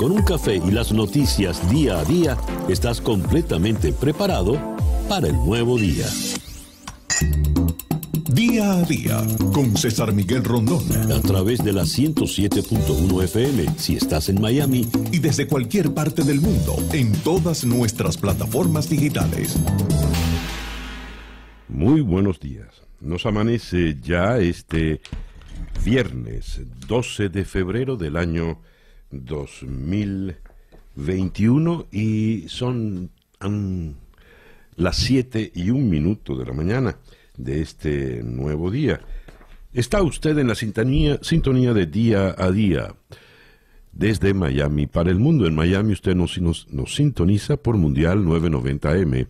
Con un café y las noticias día a día, estás completamente preparado para el nuevo día. Día a día con César Miguel Rondón. A través de la 107.1 FM si estás en Miami. Y desde cualquier parte del mundo en todas nuestras plataformas digitales. Muy buenos días. Nos amanece ya este viernes 12 de febrero del año 2021 y son las 7 y un minuto de la mañana de este nuevo día. Está usted en la sintonía, sintonía de día a día desde Miami para el mundo. En Miami usted nos, nos, sintoniza por Mundial 990M,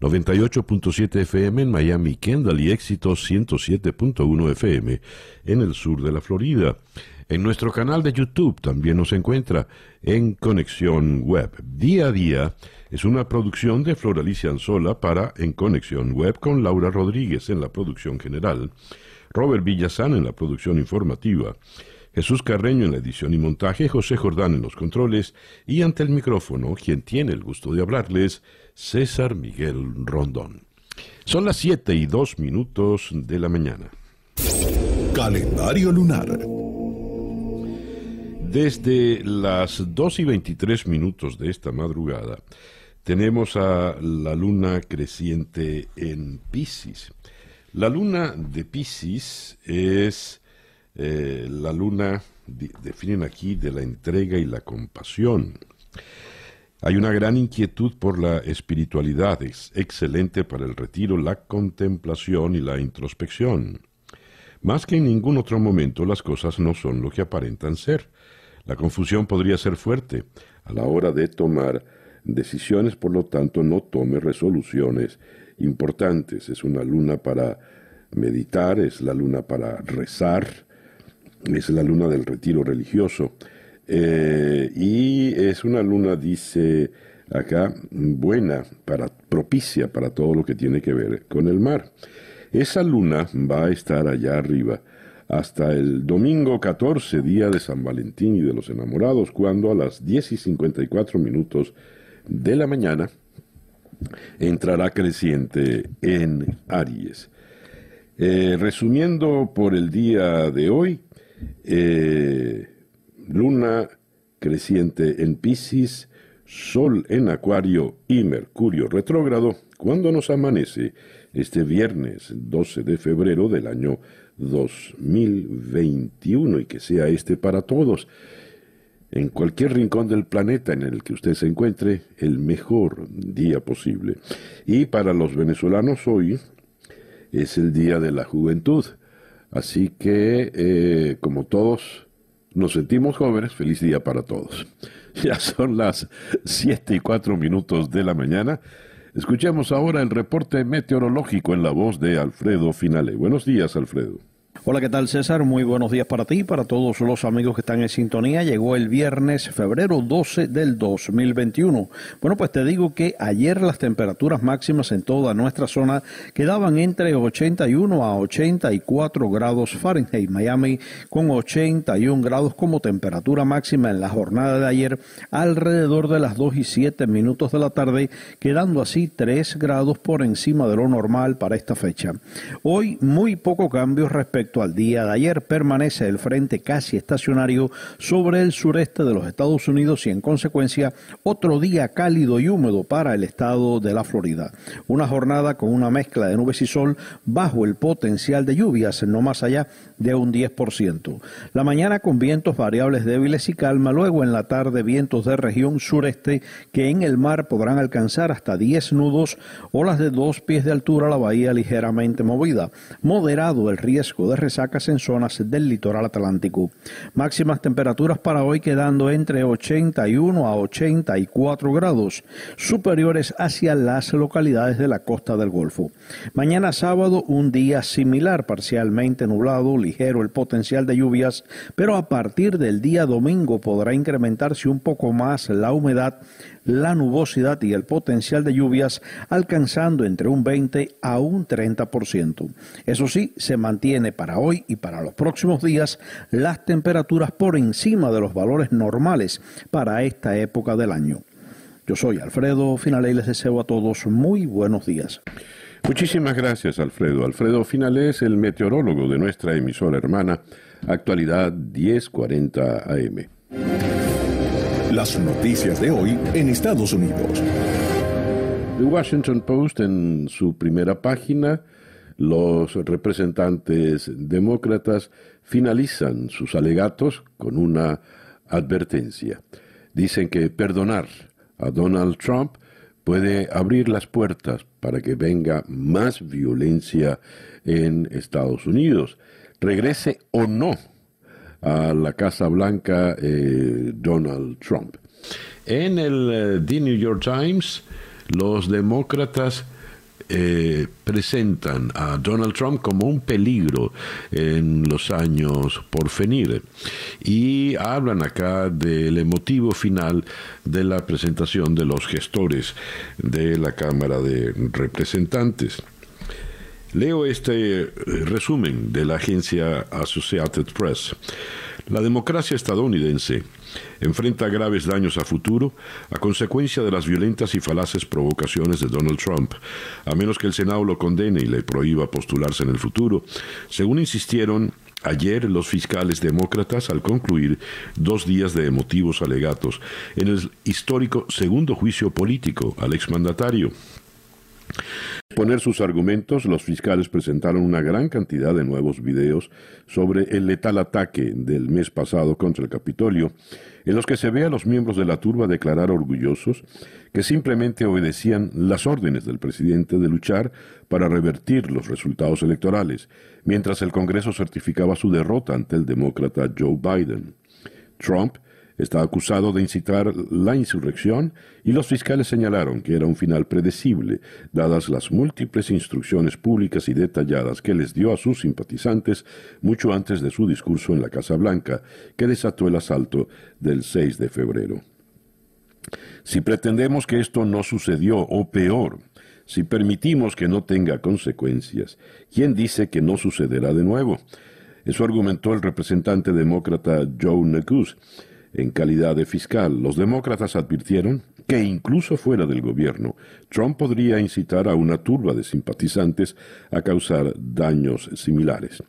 98.7 FM en Miami, Kendall y Éxito 107.1 FM en el sur de la Florida. En nuestro canal de YouTube también nos encuentra en Conexión Web. Día a día es una producción de Floralicia Anzola para En Conexión Web con Laura Rodríguez en la producción general, Robert Villazán en la producción informativa, Jesús Carreño en la edición y montaje, José Jordán en los controles y ante el micrófono, quien tiene el gusto de hablarles, César Miguel Rondón. Son las 7 y 2 minutos de la mañana. Calendario lunar. Desde las 2 y 23 minutos de esta madrugada, tenemos a la luna creciente en Pisces. La luna de Pisces es eh, la luna, definen aquí, de la entrega y la compasión. Hay una gran inquietud por la espiritualidad, es excelente para el retiro, la contemplación y la introspección. Más que en ningún otro momento las cosas no son lo que aparentan ser. La confusión podría ser fuerte. A la hora de tomar decisiones, por lo tanto, no tome resoluciones importantes. Es una luna para meditar, es la luna para rezar, es la luna del retiro religioso. Eh, y es una luna, dice acá, buena, para, propicia para todo lo que tiene que ver con el mar. Esa luna va a estar allá arriba hasta el domingo 14, día de San Valentín y de los enamorados, cuando a las 10 y 54 minutos de la mañana entrará creciente en Aries. Eh, resumiendo por el día de hoy, eh, luna creciente en Pisces, Sol en Acuario y Mercurio retrógrado, cuando nos amanece este viernes 12 de febrero del año 2021 y que sea este para todos en cualquier rincón del planeta en el que usted se encuentre, el mejor día posible. Y para los venezolanos hoy es el Día de la Juventud. Así que, eh, como todos nos sentimos jóvenes, feliz día para todos. Ya son las siete y cuatro minutos de la mañana. Escuchemos ahora el reporte meteorológico en la voz de Alfredo Finale. Buenos días, Alfredo. Hola, ¿qué tal César? Muy buenos días para ti para todos los amigos que están en sintonía. Llegó el viernes, febrero 12 del 2021. Bueno, pues te digo que ayer las temperaturas máximas en toda nuestra zona quedaban entre 81 a 84 grados Fahrenheit. Miami con 81 grados como temperatura máxima en la jornada de ayer alrededor de las 2 y 7 minutos de la tarde, quedando así 3 grados por encima de lo normal para esta fecha. Hoy muy poco cambio respecto al día de ayer, permanece el frente casi estacionario sobre el sureste de los Estados Unidos y en consecuencia otro día cálido y húmedo para el estado de la Florida. Una jornada con una mezcla de nubes y sol bajo el potencial de lluvias, no más allá de un 10%. La mañana con vientos variables débiles y calma, luego en la tarde vientos de región sureste que en el mar podrán alcanzar hasta 10 nudos, olas de dos pies de altura, la bahía ligeramente movida. Moderado el riesgo de resacas en zonas del litoral atlántico. Máximas temperaturas para hoy quedando entre 81 a 84 grados, superiores hacia las localidades de la costa del Golfo. Mañana sábado un día similar, parcialmente nublado, el potencial de lluvias, pero a partir del día domingo podrá incrementarse un poco más la humedad la nubosidad y el potencial de lluvias alcanzando entre un 20 a un 30%. Eso sí, se mantiene para hoy y para los próximos días las temperaturas por encima de los valores normales para esta época del año. Yo soy Alfredo Finale y les deseo a todos muy buenos días. Muchísimas gracias, Alfredo. Alfredo Finale es el meteorólogo de nuestra emisora hermana, actualidad 1040 AM. Las noticias de hoy en Estados Unidos. The Washington Post en su primera página, los representantes demócratas finalizan sus alegatos con una advertencia. Dicen que perdonar a Donald Trump puede abrir las puertas para que venga más violencia en Estados Unidos. Regrese o no a la Casa Blanca eh, Donald Trump. En el eh, The New York Times, los demócratas eh, presentan a Donald Trump como un peligro en los años por venir. Y hablan acá del emotivo final de la presentación de los gestores de la Cámara de Representantes. Leo este eh, resumen de la agencia Associated Press. La democracia estadounidense enfrenta graves daños a futuro a consecuencia de las violentas y falaces provocaciones de Donald Trump, a menos que el Senado lo condene y le prohíba postularse en el futuro, según insistieron ayer los fiscales demócratas al concluir dos días de emotivos alegatos en el histórico segundo juicio político al exmandatario poner sus argumentos, los fiscales presentaron una gran cantidad de nuevos videos sobre el letal ataque del mes pasado contra el Capitolio, en los que se ve a los miembros de la turba declarar orgullosos que simplemente obedecían las órdenes del presidente de luchar para revertir los resultados electorales, mientras el Congreso certificaba su derrota ante el demócrata Joe Biden. Trump Está acusado de incitar la insurrección y los fiscales señalaron que era un final predecible, dadas las múltiples instrucciones públicas y detalladas que les dio a sus simpatizantes mucho antes de su discurso en la Casa Blanca, que desató el asalto del 6 de febrero. Si pretendemos que esto no sucedió, o peor, si permitimos que no tenga consecuencias, ¿quién dice que no sucederá de nuevo? Eso argumentó el representante demócrata Joe Neguse, en calidad de fiscal, los demócratas advirtieron que incluso fuera del gobierno, Trump podría incitar a una turba de simpatizantes a causar daños similares.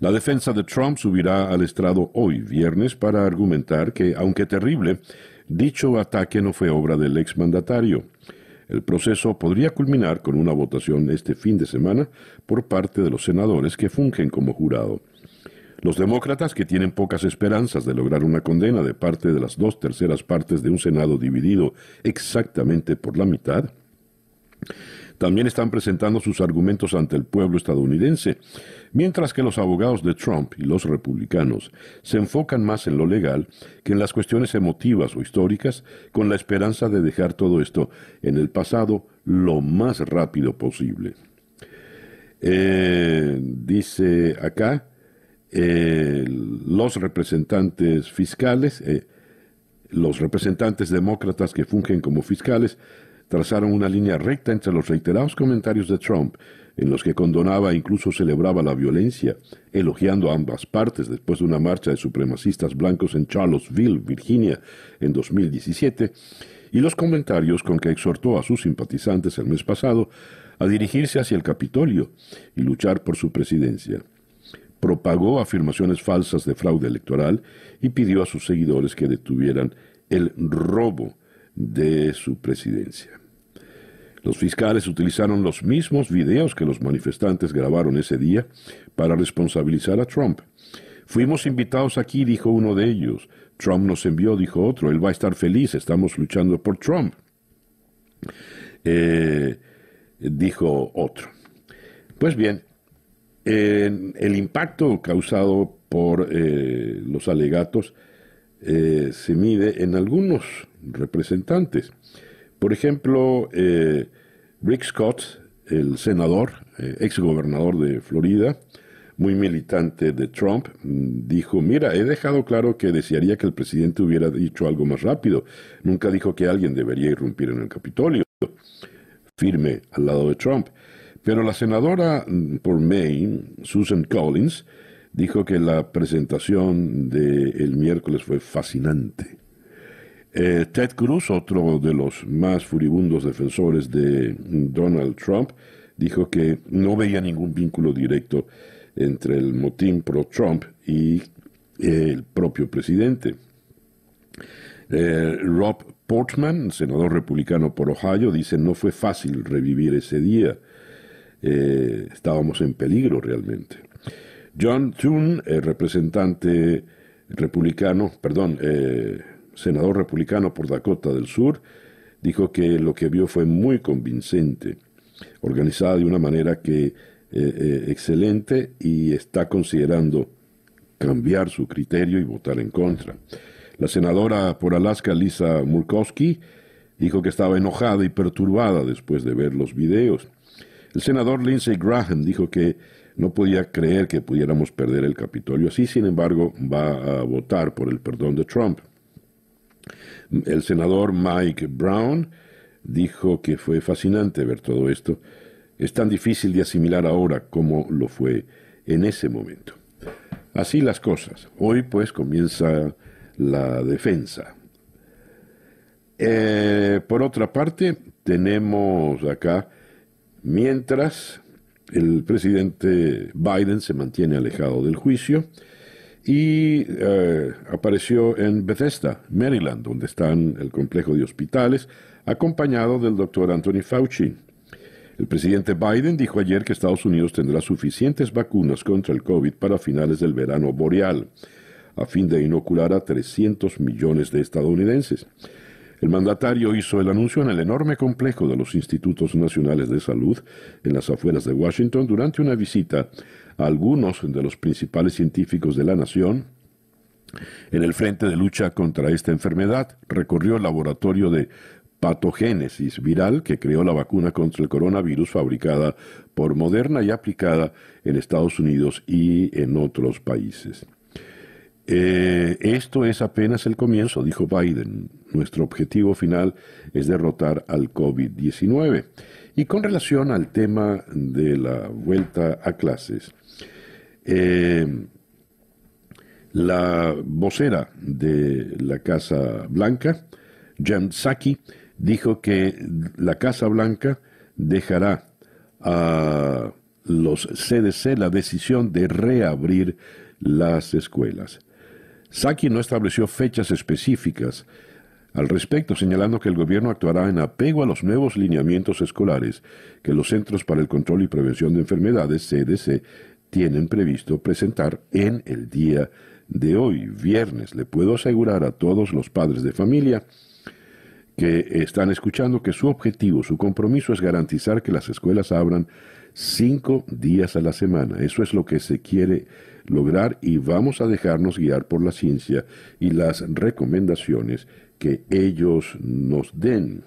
La defensa de Trump subirá al estrado hoy, viernes, para argumentar que, aunque terrible, dicho ataque no fue obra del exmandatario. El proceso podría culminar con una votación este fin de semana por parte de los senadores que fungen como jurado. Los demócratas, que tienen pocas esperanzas de lograr una condena de parte de las dos terceras partes de un Senado dividido exactamente por la mitad, también están presentando sus argumentos ante el pueblo estadounidense, mientras que los abogados de Trump y los republicanos se enfocan más en lo legal que en las cuestiones emotivas o históricas, con la esperanza de dejar todo esto en el pasado lo más rápido posible. Eh, dice acá, eh, los representantes fiscales, eh, los representantes demócratas que fungen como fiscales, trazaron una línea recta entre los reiterados comentarios de Trump, en los que condonaba e incluso celebraba la violencia, elogiando a ambas partes después de una marcha de supremacistas blancos en Charlottesville, Virginia, en 2017, y los comentarios con que exhortó a sus simpatizantes el mes pasado a dirigirse hacia el Capitolio y luchar por su presidencia propagó afirmaciones falsas de fraude electoral y pidió a sus seguidores que detuvieran el robo de su presidencia. Los fiscales utilizaron los mismos videos que los manifestantes grabaron ese día para responsabilizar a Trump. Fuimos invitados aquí, dijo uno de ellos. Trump nos envió, dijo otro. Él va a estar feliz, estamos luchando por Trump. Eh, dijo otro. Pues bien, el impacto causado por eh, los alegatos eh, se mide en algunos representantes. Por ejemplo, eh, Rick Scott, el senador, ex gobernador de Florida, muy militante de Trump, dijo, mira, he dejado claro que desearía que el presidente hubiera dicho algo más rápido. Nunca dijo que alguien debería irrumpir en el Capitolio. Firme al lado de Trump. Pero la senadora por Maine, Susan Collins, dijo que la presentación del miércoles fue fascinante. Eh, Ted Cruz, otro de los más furibundos defensores de Donald Trump, dijo que no veía ningún vínculo directo entre el motín pro-Trump y el propio presidente. Eh, Rob Portman, senador republicano por Ohio, dice no fue fácil revivir ese día. Eh, estábamos en peligro realmente. John Thune, representante republicano, perdón, eh, senador republicano por Dakota del Sur, dijo que lo que vio fue muy convincente, organizada de una manera que eh, eh, excelente y está considerando cambiar su criterio y votar en contra. La senadora por Alaska, Lisa Murkowski, dijo que estaba enojada y perturbada después de ver los videos. El senador Lindsey Graham dijo que no podía creer que pudiéramos perder el Capitolio. Así, sin embargo, va a votar por el perdón de Trump. El senador Mike Brown dijo que fue fascinante ver todo esto. Es tan difícil de asimilar ahora como lo fue en ese momento. Así las cosas. Hoy pues comienza la defensa. Eh, por otra parte, tenemos acá Mientras, el presidente Biden se mantiene alejado del juicio y eh, apareció en Bethesda, Maryland, donde están el complejo de hospitales, acompañado del doctor Anthony Fauci. El presidente Biden dijo ayer que Estados Unidos tendrá suficientes vacunas contra el COVID para finales del verano boreal, a fin de inocular a 300 millones de estadounidenses. El mandatario hizo el anuncio en el enorme complejo de los Institutos Nacionales de Salud en las afueras de Washington durante una visita a algunos de los principales científicos de la nación en el frente de lucha contra esta enfermedad. Recorrió el laboratorio de patogénesis viral que creó la vacuna contra el coronavirus fabricada por Moderna y aplicada en Estados Unidos y en otros países. Eh, esto es apenas el comienzo, dijo Biden. Nuestro objetivo final es derrotar al COVID-19. Y con relación al tema de la vuelta a clases, eh, la vocera de la Casa Blanca, Jen Psaki, dijo que la Casa Blanca dejará a los CDC la decisión de reabrir las escuelas. Saki no estableció fechas específicas al respecto, señalando que el gobierno actuará en apego a los nuevos lineamientos escolares que los Centros para el Control y Prevención de Enfermedades, CDC, tienen previsto presentar en el día de hoy, viernes. Le puedo asegurar a todos los padres de familia que están escuchando que su objetivo, su compromiso es garantizar que las escuelas abran cinco días a la semana. Eso es lo que se quiere lograr y vamos a dejarnos guiar por la ciencia y las recomendaciones que ellos nos den.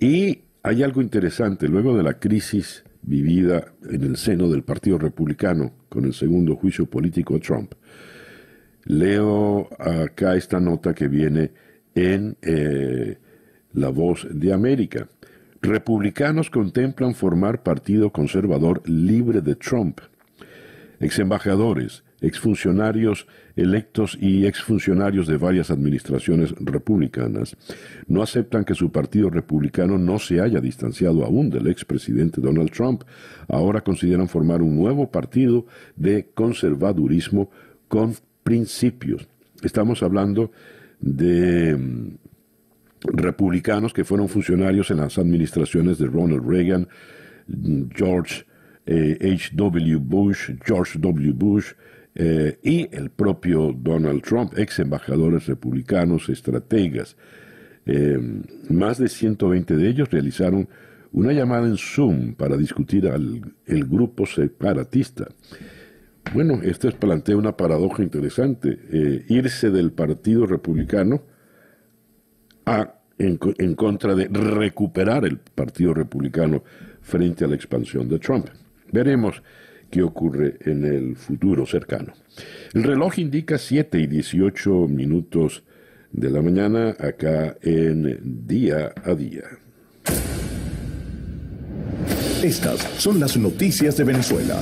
Y hay algo interesante, luego de la crisis vivida en el seno del Partido Republicano con el segundo juicio político de Trump, leo acá esta nota que viene en eh, La Voz de América. Republicanos contemplan formar partido conservador libre de Trump exembajadores, exfuncionarios electos y exfuncionarios de varias administraciones republicanas no aceptan que su partido republicano no se haya distanciado aún del expresidente Donald Trump. Ahora consideran formar un nuevo partido de conservadurismo con principios. Estamos hablando de mm, republicanos que fueron funcionarios en las administraciones de Ronald Reagan, George H.W. Eh, Bush, George W. Bush eh, y el propio Donald Trump, ex embajadores republicanos, estrategas. Eh, más de 120 de ellos realizaron una llamada en Zoom para discutir al el grupo separatista. Bueno, esto plantea una paradoja interesante, irse del Partido Republicano a, en, en contra de recuperar el Partido Republicano frente a la expansión de Trump. Veremos qué ocurre en el futuro cercano. El reloj indica 7 y 18 minutos de la mañana acá en día a día. Estas son las noticias de Venezuela.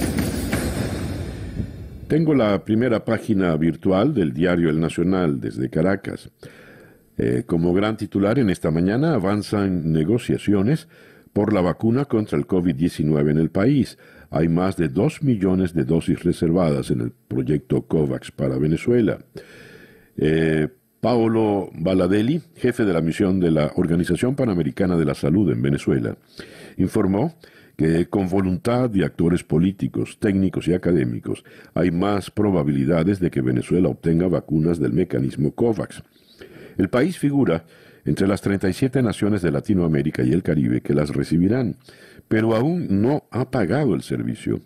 Tengo la primera página virtual del diario El Nacional desde Caracas. Eh, como gran titular en esta mañana avanzan negociaciones por la vacuna contra el COVID-19 en el país. Hay más de dos millones de dosis reservadas en el proyecto COVAX para Venezuela. Eh, Paolo Baladelli, jefe de la misión de la Organización Panamericana de la Salud en Venezuela, informó que con voluntad de actores políticos, técnicos y académicos hay más probabilidades de que Venezuela obtenga vacunas del mecanismo COVAX. El país figura entre las 37 naciones de Latinoamérica y el Caribe que las recibirán, pero aún no ha pagado el servicio.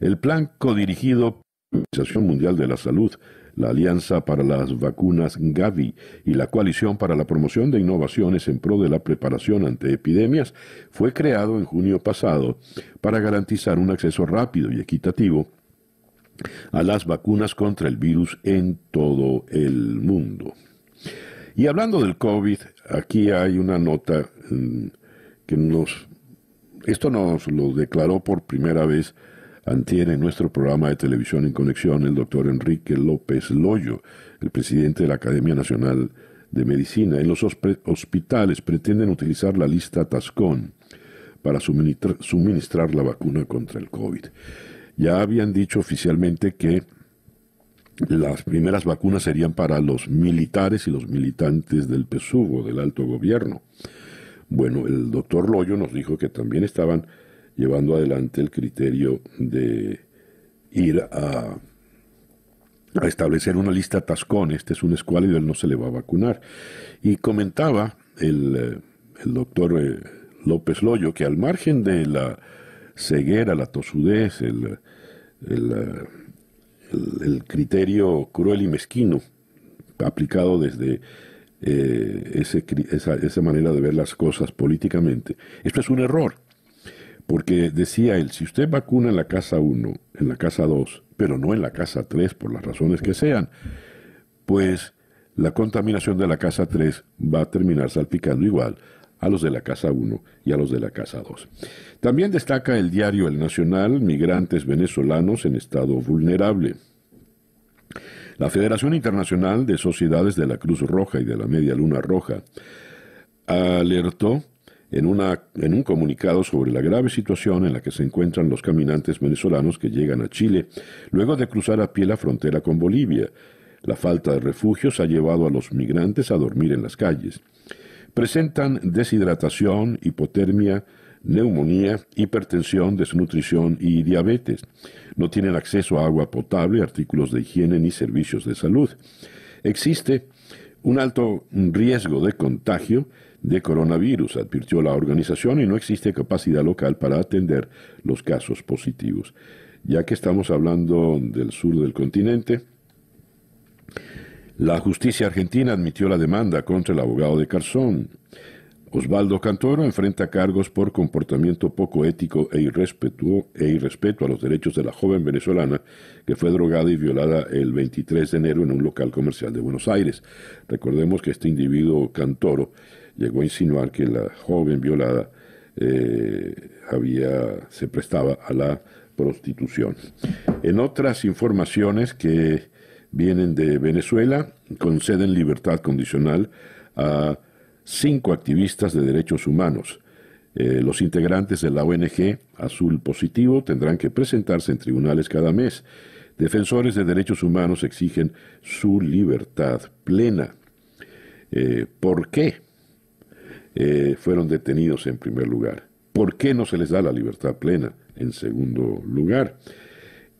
El plan codirigido por la Organización Mundial de la Salud, la Alianza para las Vacunas Gavi y la Coalición para la Promoción de Innovaciones en pro de la preparación ante epidemias fue creado en junio pasado para garantizar un acceso rápido y equitativo a las vacunas contra el virus en todo el mundo. Y hablando del COVID, aquí hay una nota mm, que nos... Esto nos lo declaró por primera vez antier en nuestro programa de televisión en conexión el doctor Enrique López Loyo, el presidente de la Academia Nacional de Medicina. En los hospitales pretenden utilizar la lista Tascón para suministrar la vacuna contra el COVID. Ya habían dicho oficialmente que las primeras vacunas serían para los militares y los militantes del PSUV del alto gobierno. Bueno, el doctor Loyo nos dijo que también estaban llevando adelante el criterio de ir a, establecer una lista tascón. Este es un escuálido, él no se le va a vacunar. Y comentaba el, eh, doctor eh, López Loyo que al margen de la ceguera, la tosudez, el, eh, el, criterio cruel y mezquino aplicado desde eh, esa, esa, manera de ver las cosas políticamente. Esto es un error, porque decía él, si usted vacuna en la casa 1, en la casa 2, pero no en la casa 3, por las razones que sean, pues la contaminación de la casa 3 va a terminar salpicando igual a los de la Casa 1 y a los de la Casa 2. También destaca el diario El Nacional, migrantes venezolanos en estado vulnerable. La Federación Internacional de Sociedades de la Cruz Roja y de la Media Luna Roja alertó en, una, en un comunicado sobre la grave situación en la que se encuentran los caminantes venezolanos que llegan a Chile luego de cruzar a pie la frontera con Bolivia. La falta de refugios ha llevado a los migrantes a dormir en las calles. Presentan deshidratación, hipotermia, neumonía, hipertensión, desnutrición y diabetes. No tienen acceso a agua potable, artículos de higiene ni servicios de salud. Existe un alto riesgo de contagio de coronavirus, advirtió la organización, y no existe capacidad local para atender los casos positivos. Ya que estamos hablando del sur del continente, la justicia argentina admitió la demanda contra el abogado de Carzón. Osvaldo Cantoro enfrenta cargos por comportamiento poco ético e irrespeto, e irrespeto a los derechos de la joven venezolana que fue drogada y violada el 23 de enero en un local comercial de Buenos Aires. Recordemos que este individuo Cantoro llegó a insinuar que la joven violada eh, había, se prestaba a la prostitución. En otras informaciones que vienen de Venezuela, conceden libertad condicional a cinco activistas de derechos humanos. Eh, los integrantes de la ONG Azul Positivo tendrán que presentarse en tribunales cada mes. Defensores de derechos humanos exigen su libertad plena. Eh, ¿Por qué eh, fueron detenidos en primer lugar? ¿Por qué no se les da la libertad plena en segundo lugar?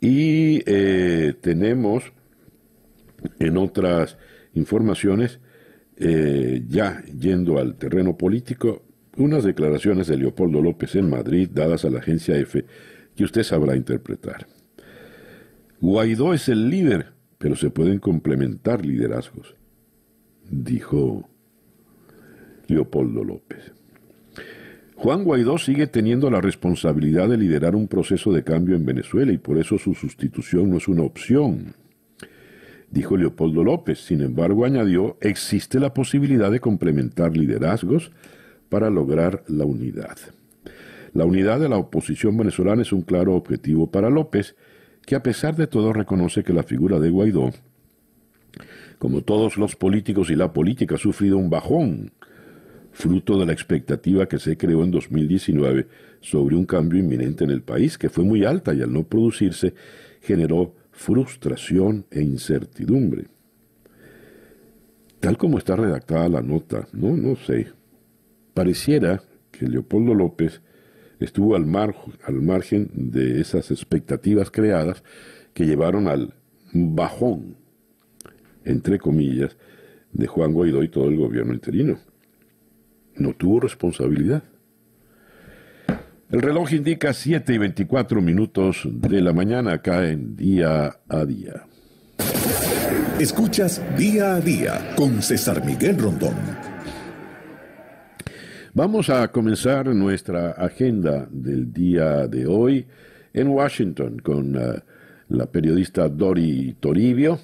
Y tenemos en otras informaciones, eh, ya yendo al terreno político, unas declaraciones de Leopoldo López en Madrid dadas a la agencia EFE que usted sabrá interpretar. Guaidó es el líder, pero se pueden complementar liderazgos, dijo Leopoldo López. Juan Guaidó sigue teniendo la responsabilidad de liderar un proceso de cambio en Venezuela y por eso su sustitución no es una opción. Dijo Leopoldo López. Sin embargo, añadió, existe la posibilidad de complementar liderazgos para lograr la unidad. La unidad de la oposición venezolana es un claro objetivo para López, que a pesar de todo reconoce que la figura de Guaidó, como todos los políticos y la política, ha sufrido un bajón fruto de la expectativa que se creó en 2019 sobre un cambio inminente en el país, que fue muy alta y al no producirse generó frustración e incertidumbre. Tal como está redactada la nota, no, no sé, pareciera que Leopoldo López estuvo al, al margen de esas expectativas creadas que llevaron al bajón, entre comillas, de Juan Guaidó y todo el gobierno interino no tuvo responsabilidad. El reloj indica 7 y 24 minutos de la mañana acá en día a día. Escuchas día a día con César Miguel Rondón. Vamos a comenzar nuestra agenda del día de hoy en Washington con eh, la periodista Dori Toribio,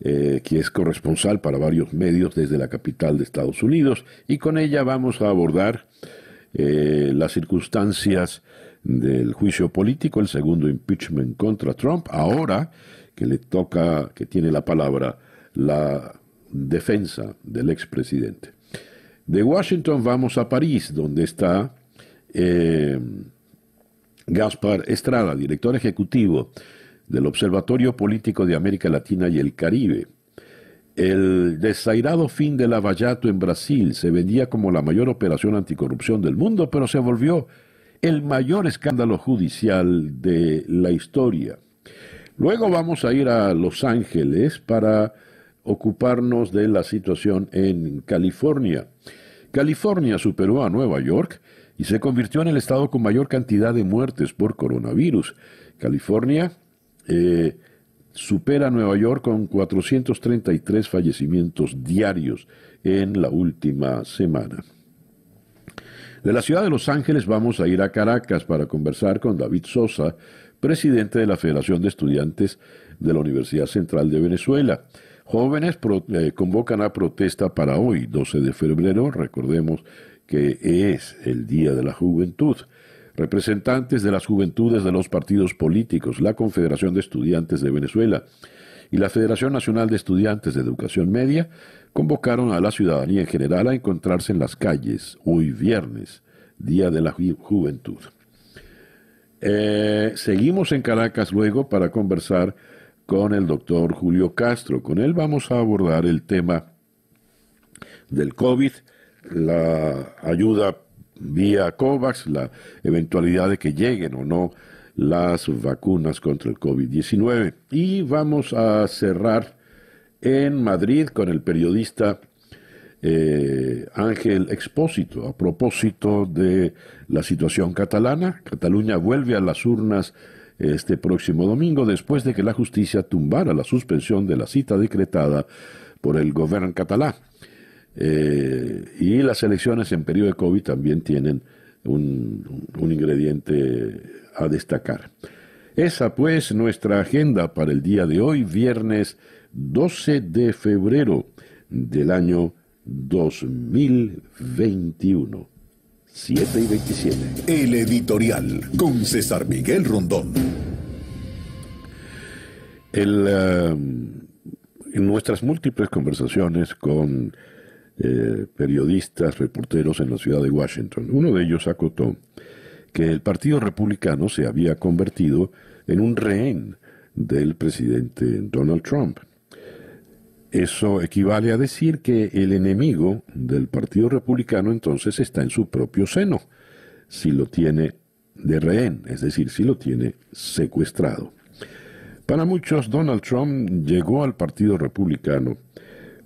eh, que es corresponsal para varios medios desde la capital de Estados Unidos, y con ella vamos a abordar eh, las circunstancias del juicio político, el segundo impeachment contra Trump, ahora que le toca, que tiene la palabra la defensa del expresidente. De Washington vamos a París, donde está eh, Gaspar Estrada, director ejecutivo del Observatorio Político de América Latina y el Caribe. El desairado fin de Lavallato en Brasil se vendía como la mayor operación anticorrupción del mundo, pero se volvió el mayor escándalo judicial de la historia. Luego vamos a ir a Los Ángeles para ocuparnos de la situación en California. California superó a Nueva York y se convirtió en el estado con mayor cantidad de muertes por coronavirus. California eh, supera Nueva York con 433 fallecimientos diarios en la última semana. De la ciudad de Los Ángeles vamos a ir a Caracas para conversar con David Sosa, presidente de la Federación de Estudiantes de la Universidad Central de Venezuela. Jóvenes eh, convocan a protesta para hoy, 12 de febrero, recordemos que es el Día de la Juventud representantes de las juventudes de los partidos políticos, la Confederación de Estudiantes de Venezuela y la Federación Nacional de Estudiantes de Educación Media convocaron a la ciudadanía en general a encontrarse en las calles hoy viernes, Día de la Juventud. Eh, seguimos en Caracas luego para conversar con el doctor Julio Castro. Con él vamos a abordar el tema del COVID, la ayuda vía COVAX, la eventualidad de que lleguen o no las vacunas contra el COVID-19. Y vamos a cerrar en Madrid con el periodista eh, Ángel Expósito a propósito de la situación catalana. Cataluña vuelve a las urnas este próximo domingo después de que la justicia tumbara la suspensión de la cita decretada por el gobierno catalán. Eh, y las elecciones en periodo de COVID también tienen un, un ingrediente a destacar. Esa pues nuestra agenda para el día de hoy, viernes 12 de febrero del año 2021. 7 y 27. El editorial con César Miguel Rondón. El, eh, en nuestras múltiples conversaciones con eh, periodistas, reporteros en la ciudad de Washington. Uno de ellos acotó que el Partido Republicano se había convertido en un rehén del presidente Donald Trump. Eso equivale a decir que el enemigo del Partido Republicano entonces está en su propio seno, si lo tiene de rehén, es decir, si lo tiene secuestrado. Para muchos, Donald Trump llegó al Partido Republicano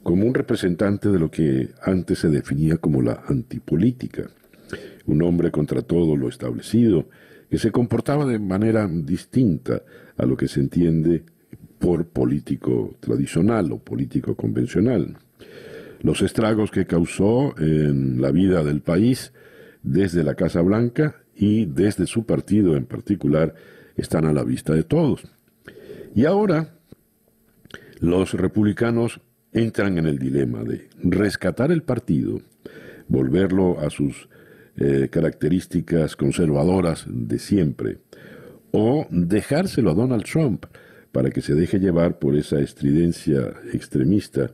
como un representante de lo que antes se definía como la antipolítica, un hombre contra todo lo establecido, que se comportaba de manera distinta a lo que se entiende por político tradicional o político convencional. Los estragos que causó en la vida del país desde la Casa Blanca y desde su partido en particular están a la vista de todos. Y ahora los republicanos entran en el dilema de rescatar el partido, volverlo a sus eh, características conservadoras de siempre, o dejárselo a Donald Trump para que se deje llevar por esa estridencia extremista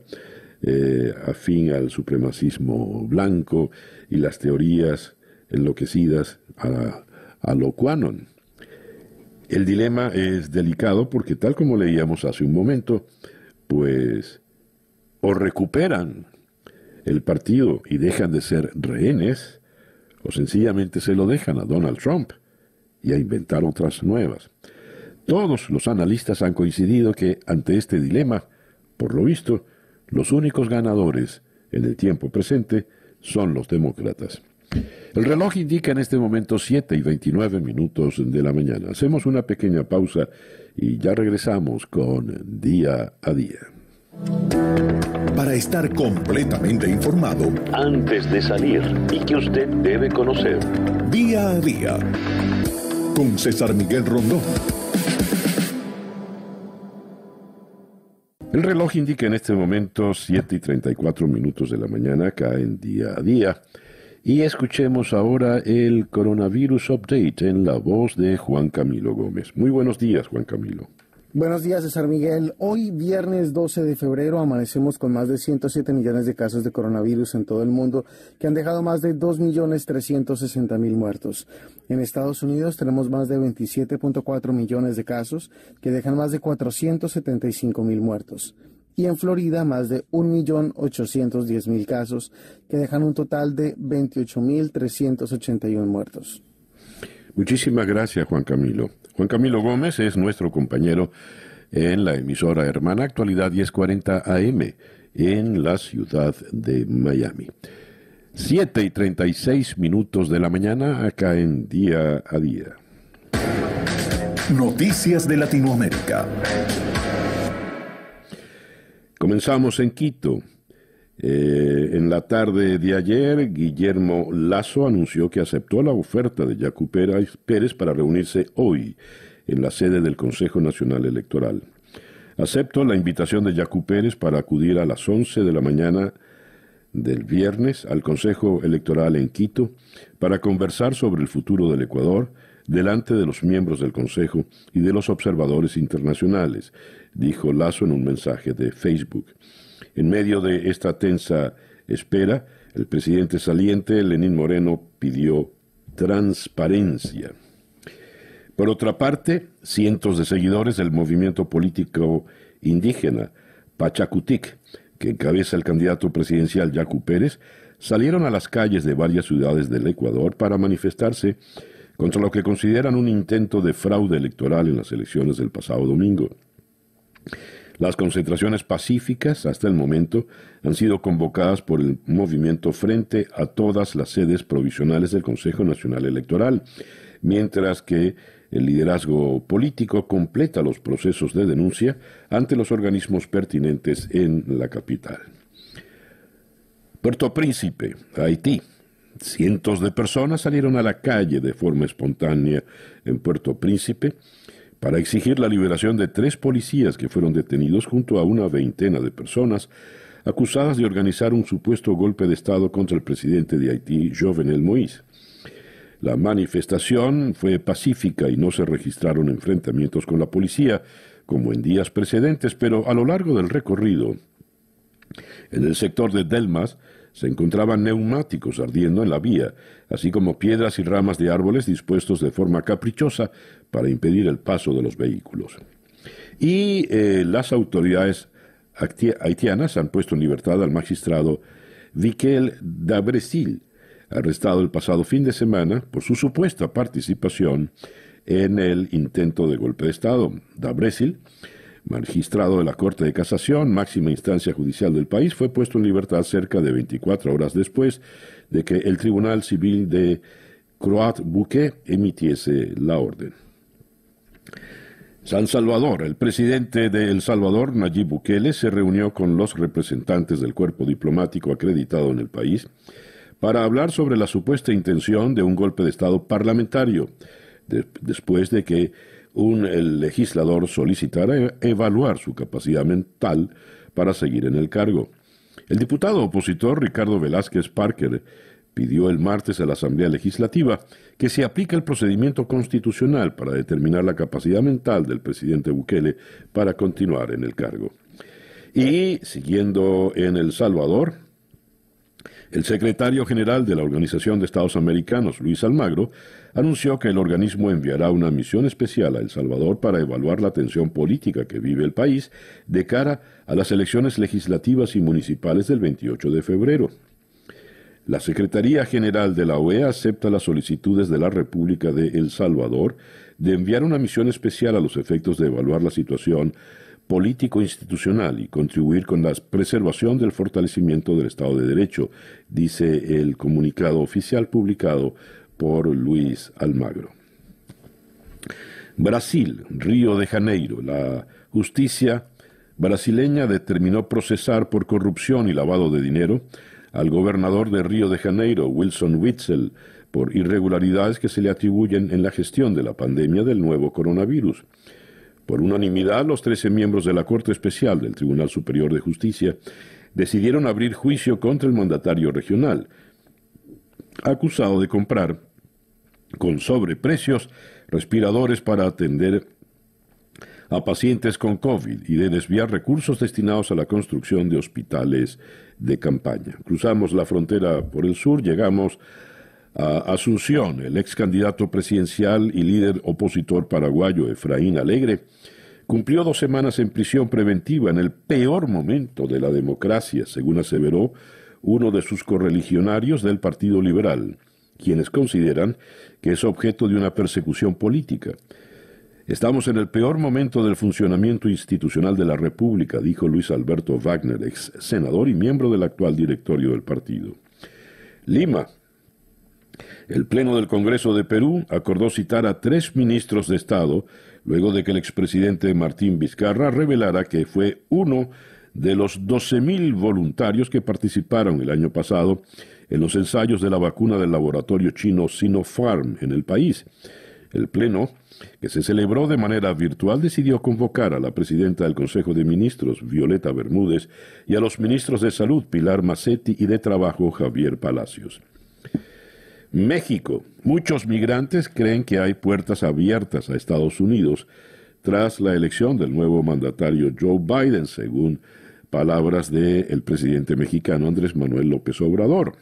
eh, afín al supremacismo blanco y las teorías enloquecidas a, a lo quanon. El dilema es delicado porque tal como leíamos hace un momento, pues o recuperan el partido y dejan de ser rehenes, o sencillamente se lo dejan a Donald Trump y a inventar otras nuevas. Todos los analistas han coincidido que ante este dilema, por lo visto, los únicos ganadores en el tiempo presente son los demócratas. El reloj indica en este momento 7 y 29 minutos de la mañana. Hacemos una pequeña pausa y ya regresamos con Día a Día. Para estar completamente informado, Antes de salir y que usted debe conocer. día a día, con César Miguel Rondón. El reloj indica en este momento 7 y 34 minutos de la mañana acá en Día a Día. Y escuchemos ahora el Coronavirus Update en la voz de Juan Camilo Gómez. Muy buenos días, Juan Camilo. Buenos días, César Miguel. Hoy, viernes 12 de febrero, amanecemos con más de 107 millones de casos de coronavirus en todo el mundo, que han dejado más de 2.360.000 muertos. En Estados Unidos tenemos más de 27.4 millones de casos, que dejan más de 475.000 muertos. Y en Florida, más de 1.810.000 casos, que dejan un total de 28.381 muertos. Muchísimas gracias, Juan Camilo. Juan Camilo Gómez es nuestro compañero en la emisora hermana Actualidad 1040 AM en la ciudad de Miami. 7 y 36 minutos de la mañana acá en Día a Día. Noticias de Latinoamérica. Comenzamos en Quito. Eh, en la tarde de ayer, Guillermo Lazo anunció que aceptó la oferta de Yacu Pérez para reunirse hoy en la sede del Consejo Nacional Electoral. Acepto la invitación de Yacu Pérez para acudir a las 11 de la mañana del viernes al Consejo Electoral en Quito para conversar sobre el futuro del Ecuador delante de los miembros del Consejo y de los observadores internacionales, dijo Lazo en un mensaje de Facebook. En medio de esta tensa espera, el presidente saliente, Lenín Moreno, pidió transparencia. Por otra parte, cientos de seguidores del movimiento político indígena Pachacutic, que encabeza el candidato presidencial Yacu Pérez, salieron a las calles de varias ciudades del Ecuador para manifestarse contra lo que consideran un intento de fraude electoral en las elecciones del pasado domingo. Las concentraciones pacíficas hasta el momento han sido convocadas por el movimiento frente a todas las sedes provisionales del Consejo Nacional Electoral, mientras que el liderazgo político completa los procesos de denuncia ante los organismos pertinentes en la capital. Puerto Príncipe, Haití. Cientos de personas salieron a la calle de forma espontánea en Puerto Príncipe para exigir la liberación de tres policías que fueron detenidos junto a una veintena de personas acusadas de organizar un supuesto golpe de Estado contra el presidente de Haití, Jovenel Moïse. La manifestación fue pacífica y no se registraron enfrentamientos con la policía, como en días precedentes, pero a lo largo del recorrido, en el sector de Delmas, se encontraban neumáticos ardiendo en la vía, así como piedras y ramas de árboles dispuestos de forma caprichosa para impedir el paso de los vehículos. Y eh, las autoridades haitianas han puesto en libertad al magistrado Viquel Dabresil, arrestado el pasado fin de semana por su supuesta participación en el intento de golpe de Estado. Dabresil magistrado de la Corte de Casación, máxima instancia judicial del país, fue puesto en libertad cerca de 24 horas después de que el Tribunal Civil de Croat Bouquet emitiese la orden. San Salvador. El presidente de El Salvador, Nayib Bukele, se reunió con los representantes del cuerpo diplomático acreditado en el país para hablar sobre la supuesta intención de un golpe de Estado parlamentario, después de que un legislador solicitara evaluar su capacidad mental para seguir en el cargo. El diputado opositor Ricardo Velázquez Parker pidió el martes a la Asamblea Legislativa que se aplique el procedimiento constitucional para determinar la capacidad mental del presidente Bukele para continuar en el cargo. Y, siguiendo en El Salvador, el secretario general de la Organización de Estados Americanos, Luis Almagro, anunció que el organismo enviará una misión especial a El Salvador para evaluar la tensión política que vive el país de cara a las elecciones legislativas y municipales del 28 de febrero. La Secretaría General de la OEA acepta las solicitudes de la República de El Salvador de enviar una misión especial a los efectos de evaluar la situación político-institucional y contribuir con la preservación del fortalecimiento del Estado de Derecho, dice el comunicado oficial publicado por Luis Almagro. Brasil, Río de Janeiro. La justicia brasileña determinó procesar por corrupción y lavado de dinero al gobernador de Río de Janeiro, Wilson Witzel, por irregularidades que se le atribuyen en la gestión de la pandemia del nuevo coronavirus. Por unanimidad, los 13 miembros de la Corte Especial del Tribunal Superior de Justicia decidieron abrir juicio contra el mandatario regional, acusado de comprar con sobreprecios respiradores para atender a pacientes con COVID y de desviar recursos destinados a la construcción de hospitales de campaña. Cruzamos la frontera por el sur, llegamos a Asunción, el ex candidato presidencial y líder opositor paraguayo Efraín Alegre, cumplió dos semanas en prisión preventiva en el peor momento de la democracia, según aseveró uno de sus correligionarios del Partido Liberal, quienes consideran que es objeto de una persecución política. Estamos en el peor momento del funcionamiento institucional de la República, dijo Luis Alberto Wagner, ex senador y miembro del actual directorio del partido. Lima. El Pleno del Congreso de Perú acordó citar a tres ministros de Estado luego de que el expresidente Martín Vizcarra revelara que fue uno de los 12.000 voluntarios que participaron el año pasado en los ensayos de la vacuna del laboratorio chino Sinopharm en el país. El Pleno que se celebró de manera virtual, decidió convocar a la presidenta del Consejo de Ministros, Violeta Bermúdez, y a los ministros de Salud, Pilar Macetti, y de Trabajo, Javier Palacios. México. Muchos migrantes creen que hay puertas abiertas a Estados Unidos tras la elección del nuevo mandatario Joe Biden, según palabras del presidente mexicano Andrés Manuel López Obrador.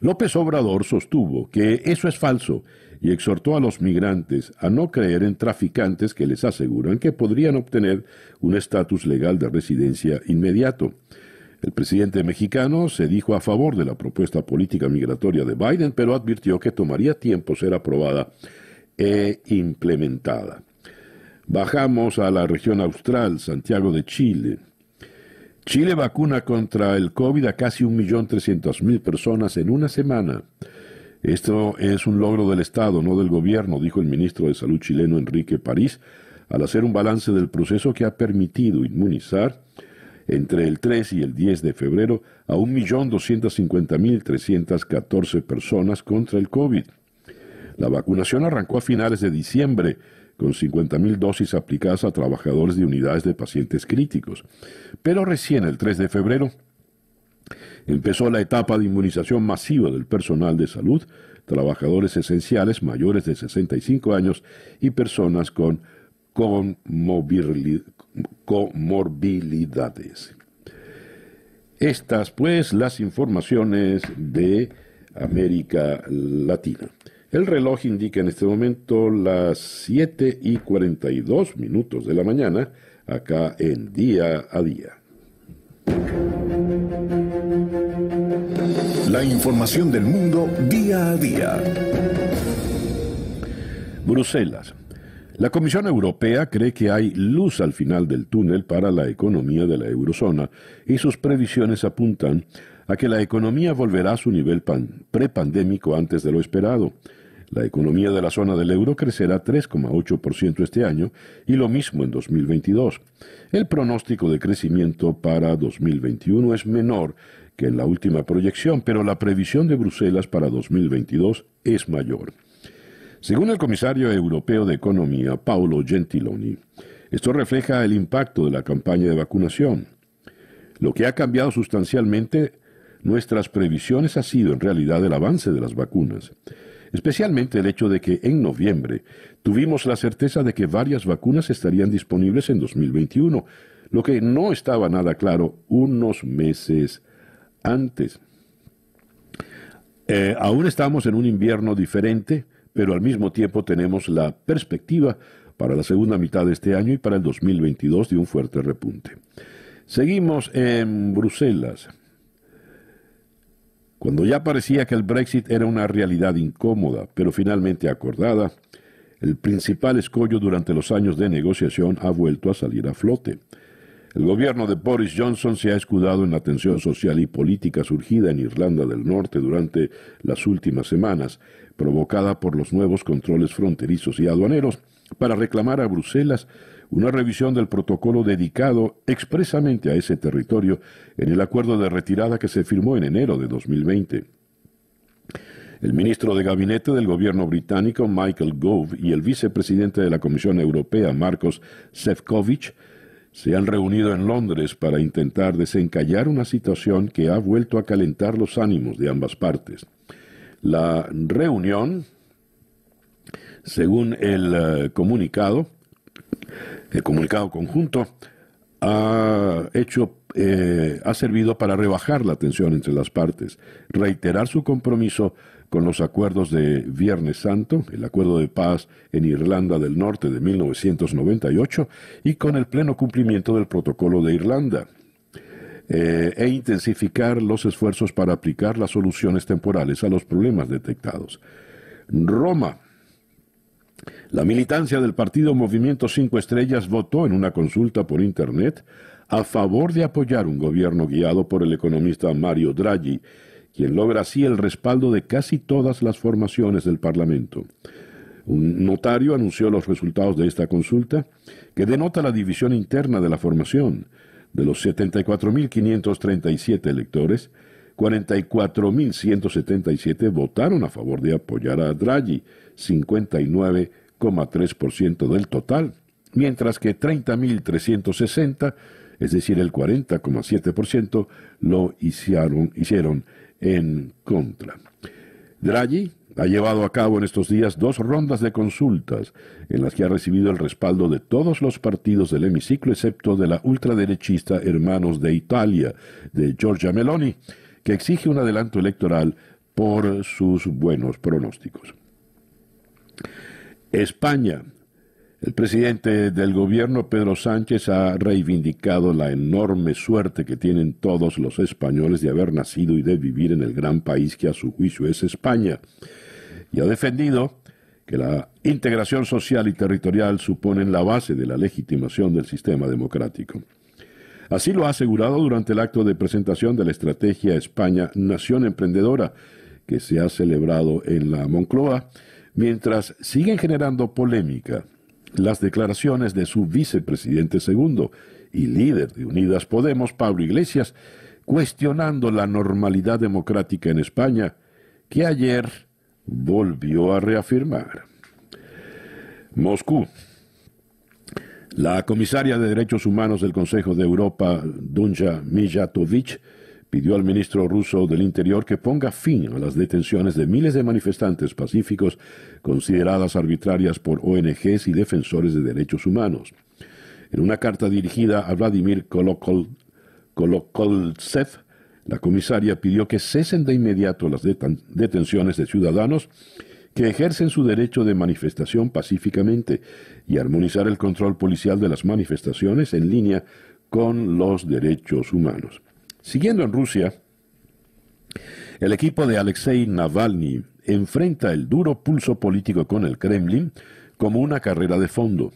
López Obrador sostuvo que eso es falso y exhortó a los migrantes a no creer en traficantes que les aseguran que podrían obtener un estatus legal de residencia inmediato. El presidente mexicano se dijo a favor de la propuesta política migratoria de Biden, pero advirtió que tomaría tiempo ser aprobada e implementada. Bajamos a la región austral, Santiago de Chile. Chile vacuna contra el COVID a casi 1.300.000 personas en una semana. Esto es un logro del Estado, no del gobierno, dijo el ministro de Salud chileno Enrique París, al hacer un balance del proceso que ha permitido inmunizar entre el 3 y el 10 de febrero a 1.250.314 personas contra el COVID. La vacunación arrancó a finales de diciembre con 50.000 dosis aplicadas a trabajadores de unidades de pacientes críticos. Pero recién el 3 de febrero Empezó la etapa de inmunización masiva del personal de salud, trabajadores esenciales mayores de 65 años y personas con comorbilidades. Estas, pues, las informaciones de América Latina. El reloj indica en este momento las 7 y 42 minutos de la mañana, acá en día a día. La información del mundo día a día. Bruselas. La Comisión Europea cree que hay luz al final del túnel para la economía de la eurozona y sus previsiones apuntan a que la economía volverá a su nivel prepandémico antes de lo esperado. La economía de la zona del euro crecerá 3,8% este año y lo mismo en 2022. El pronóstico de crecimiento para 2021 es menor que en la última proyección, pero la previsión de Bruselas para 2022 es mayor. Según el comisario europeo de Economía, Paolo Gentiloni, esto refleja el impacto de la campaña de vacunación. Lo que ha cambiado sustancialmente nuestras previsiones ha sido en realidad el avance de las vacunas, especialmente el hecho de que en noviembre tuvimos la certeza de que varias vacunas estarían disponibles en 2021, lo que no estaba nada claro unos meses antes. Eh, aún estamos en un invierno diferente, pero al mismo tiempo tenemos la perspectiva para la segunda mitad de este año y para el 2022 de un fuerte repunte. Seguimos en Bruselas. Cuando ya parecía que el Brexit era una realidad incómoda, pero finalmente acordada, el principal escollo durante los años de negociación ha vuelto a salir a flote. El gobierno de Boris Johnson se ha escudado en la tensión social y política surgida en Irlanda del Norte durante las últimas semanas, provocada por los nuevos controles fronterizos y aduaneros, para reclamar a Bruselas una revisión del protocolo dedicado expresamente a ese territorio en el acuerdo de retirada que se firmó en enero de 2020. El ministro de Gabinete del gobierno británico, Michael Gove, y el vicepresidente de la Comisión Europea, Marcos Sefcovic, se han reunido en Londres para intentar desencallar una situación que ha vuelto a calentar los ánimos de ambas partes. La reunión, según el eh, comunicado, el comunicado conjunto ha hecho eh, ha servido para rebajar la tensión entre las partes, reiterar su compromiso con los acuerdos de Viernes Santo, el acuerdo de paz en Irlanda del Norte de 1998 y con el pleno cumplimiento del protocolo de Irlanda, eh, e intensificar los esfuerzos para aplicar las soluciones temporales a los problemas detectados. Roma la militancia del partido Movimiento Cinco Estrellas votó en una consulta por Internet a favor de apoyar un gobierno guiado por el economista Mario Draghi, quien logra así el respaldo de casi todas las formaciones del Parlamento. Un notario anunció los resultados de esta consulta, que denota la división interna de la formación. De los 74.537 electores, 44.177 votaron a favor de apoyar a Draghi, 59,3% del total, mientras que 30.360, es decir, el 40,7%, lo hicieron, hicieron en contra. Draghi ha llevado a cabo en estos días dos rondas de consultas en las que ha recibido el respaldo de todos los partidos del hemiciclo excepto de la ultraderechista Hermanos de Italia de Giorgia Meloni, que exige un adelanto electoral por sus buenos pronósticos. España. El presidente del gobierno, Pedro Sánchez, ha reivindicado la enorme suerte que tienen todos los españoles de haber nacido y de vivir en el gran país que a su juicio es España, y ha defendido que la integración social y territorial suponen la base de la legitimación del sistema democrático. Así lo ha asegurado durante el acto de presentación de la estrategia España Nación Emprendedora, que se ha celebrado en la Moncloa, mientras siguen generando polémica las declaraciones de su vicepresidente segundo y líder de Unidas Podemos, Pablo Iglesias, cuestionando la normalidad democrática en España, que ayer volvió a reafirmar. Moscú. La comisaria de Derechos Humanos del Consejo de Europa, Dunja Mijatovic, pidió al ministro ruso del Interior que ponga fin a las detenciones de miles de manifestantes pacíficos consideradas arbitrarias por ONGs y defensores de derechos humanos. En una carta dirigida a Vladimir Kolokoltsev, la comisaria pidió que cesen de inmediato las detenciones de ciudadanos que ejercen su derecho de manifestación pacíficamente y armonizar el control policial de las manifestaciones en línea con los derechos humanos. Siguiendo en Rusia, el equipo de Alexei Navalny enfrenta el duro pulso político con el Kremlin como una carrera de fondo.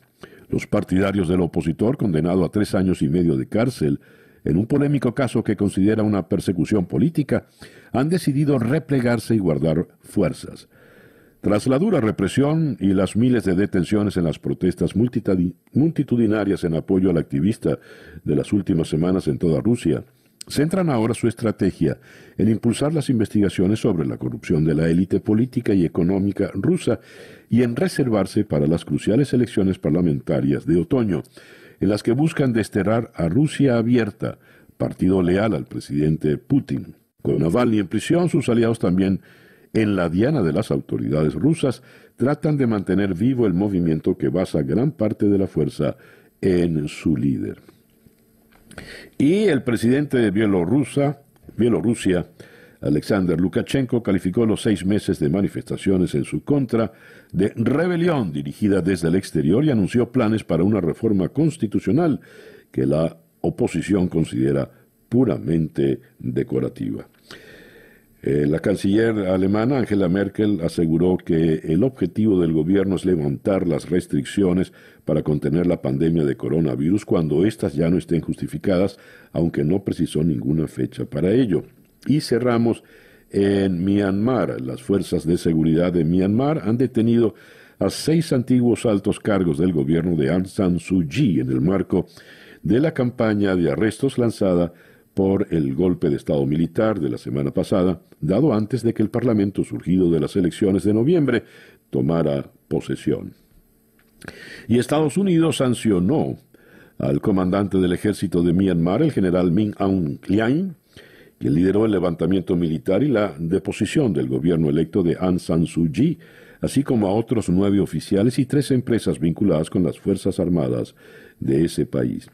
Los partidarios del opositor, condenado a tres años y medio de cárcel en un polémico caso que considera una persecución política, han decidido replegarse y guardar fuerzas. Tras la dura represión y las miles de detenciones en las protestas multitudinarias en apoyo al activista de las últimas semanas en toda Rusia, centran ahora su estrategia en impulsar las investigaciones sobre la corrupción de la élite política y económica rusa y en reservarse para las cruciales elecciones parlamentarias de otoño, en las que buscan desterrar a Rusia abierta, partido leal al presidente Putin. Con Navalny en prisión, sus aliados también en la diana de las autoridades rusas tratan de mantener vivo el movimiento que basa gran parte de la fuerza en su líder. Y el presidente de Bielorrusia, Bielorrusia, Alexander Lukashenko, calificó los seis meses de manifestaciones en su contra de rebelión dirigida desde el exterior y anunció planes para una reforma constitucional que la oposición considera puramente decorativa. Eh, la canciller alemana Angela Merkel aseguró que el objetivo del gobierno es levantar las restricciones para contener la pandemia de coronavirus cuando éstas ya no estén justificadas, aunque no precisó ninguna fecha para ello. Y cerramos en Myanmar. Las fuerzas de seguridad de Myanmar han detenido a seis antiguos altos cargos del gobierno de Aung San Suu Kyi en el marco de la campaña de arrestos lanzada por el golpe de Estado militar de la semana pasada, dado antes de que el Parlamento, surgido de las elecciones de noviembre, tomara posesión. Y Estados Unidos sancionó al comandante del ejército de Myanmar, el general Min Aung Hlaing, quien lideró el levantamiento militar y la deposición del gobierno electo de Aung San Suu Kyi, así como a otros nueve oficiales y tres empresas vinculadas con las Fuerzas Armadas de ese país.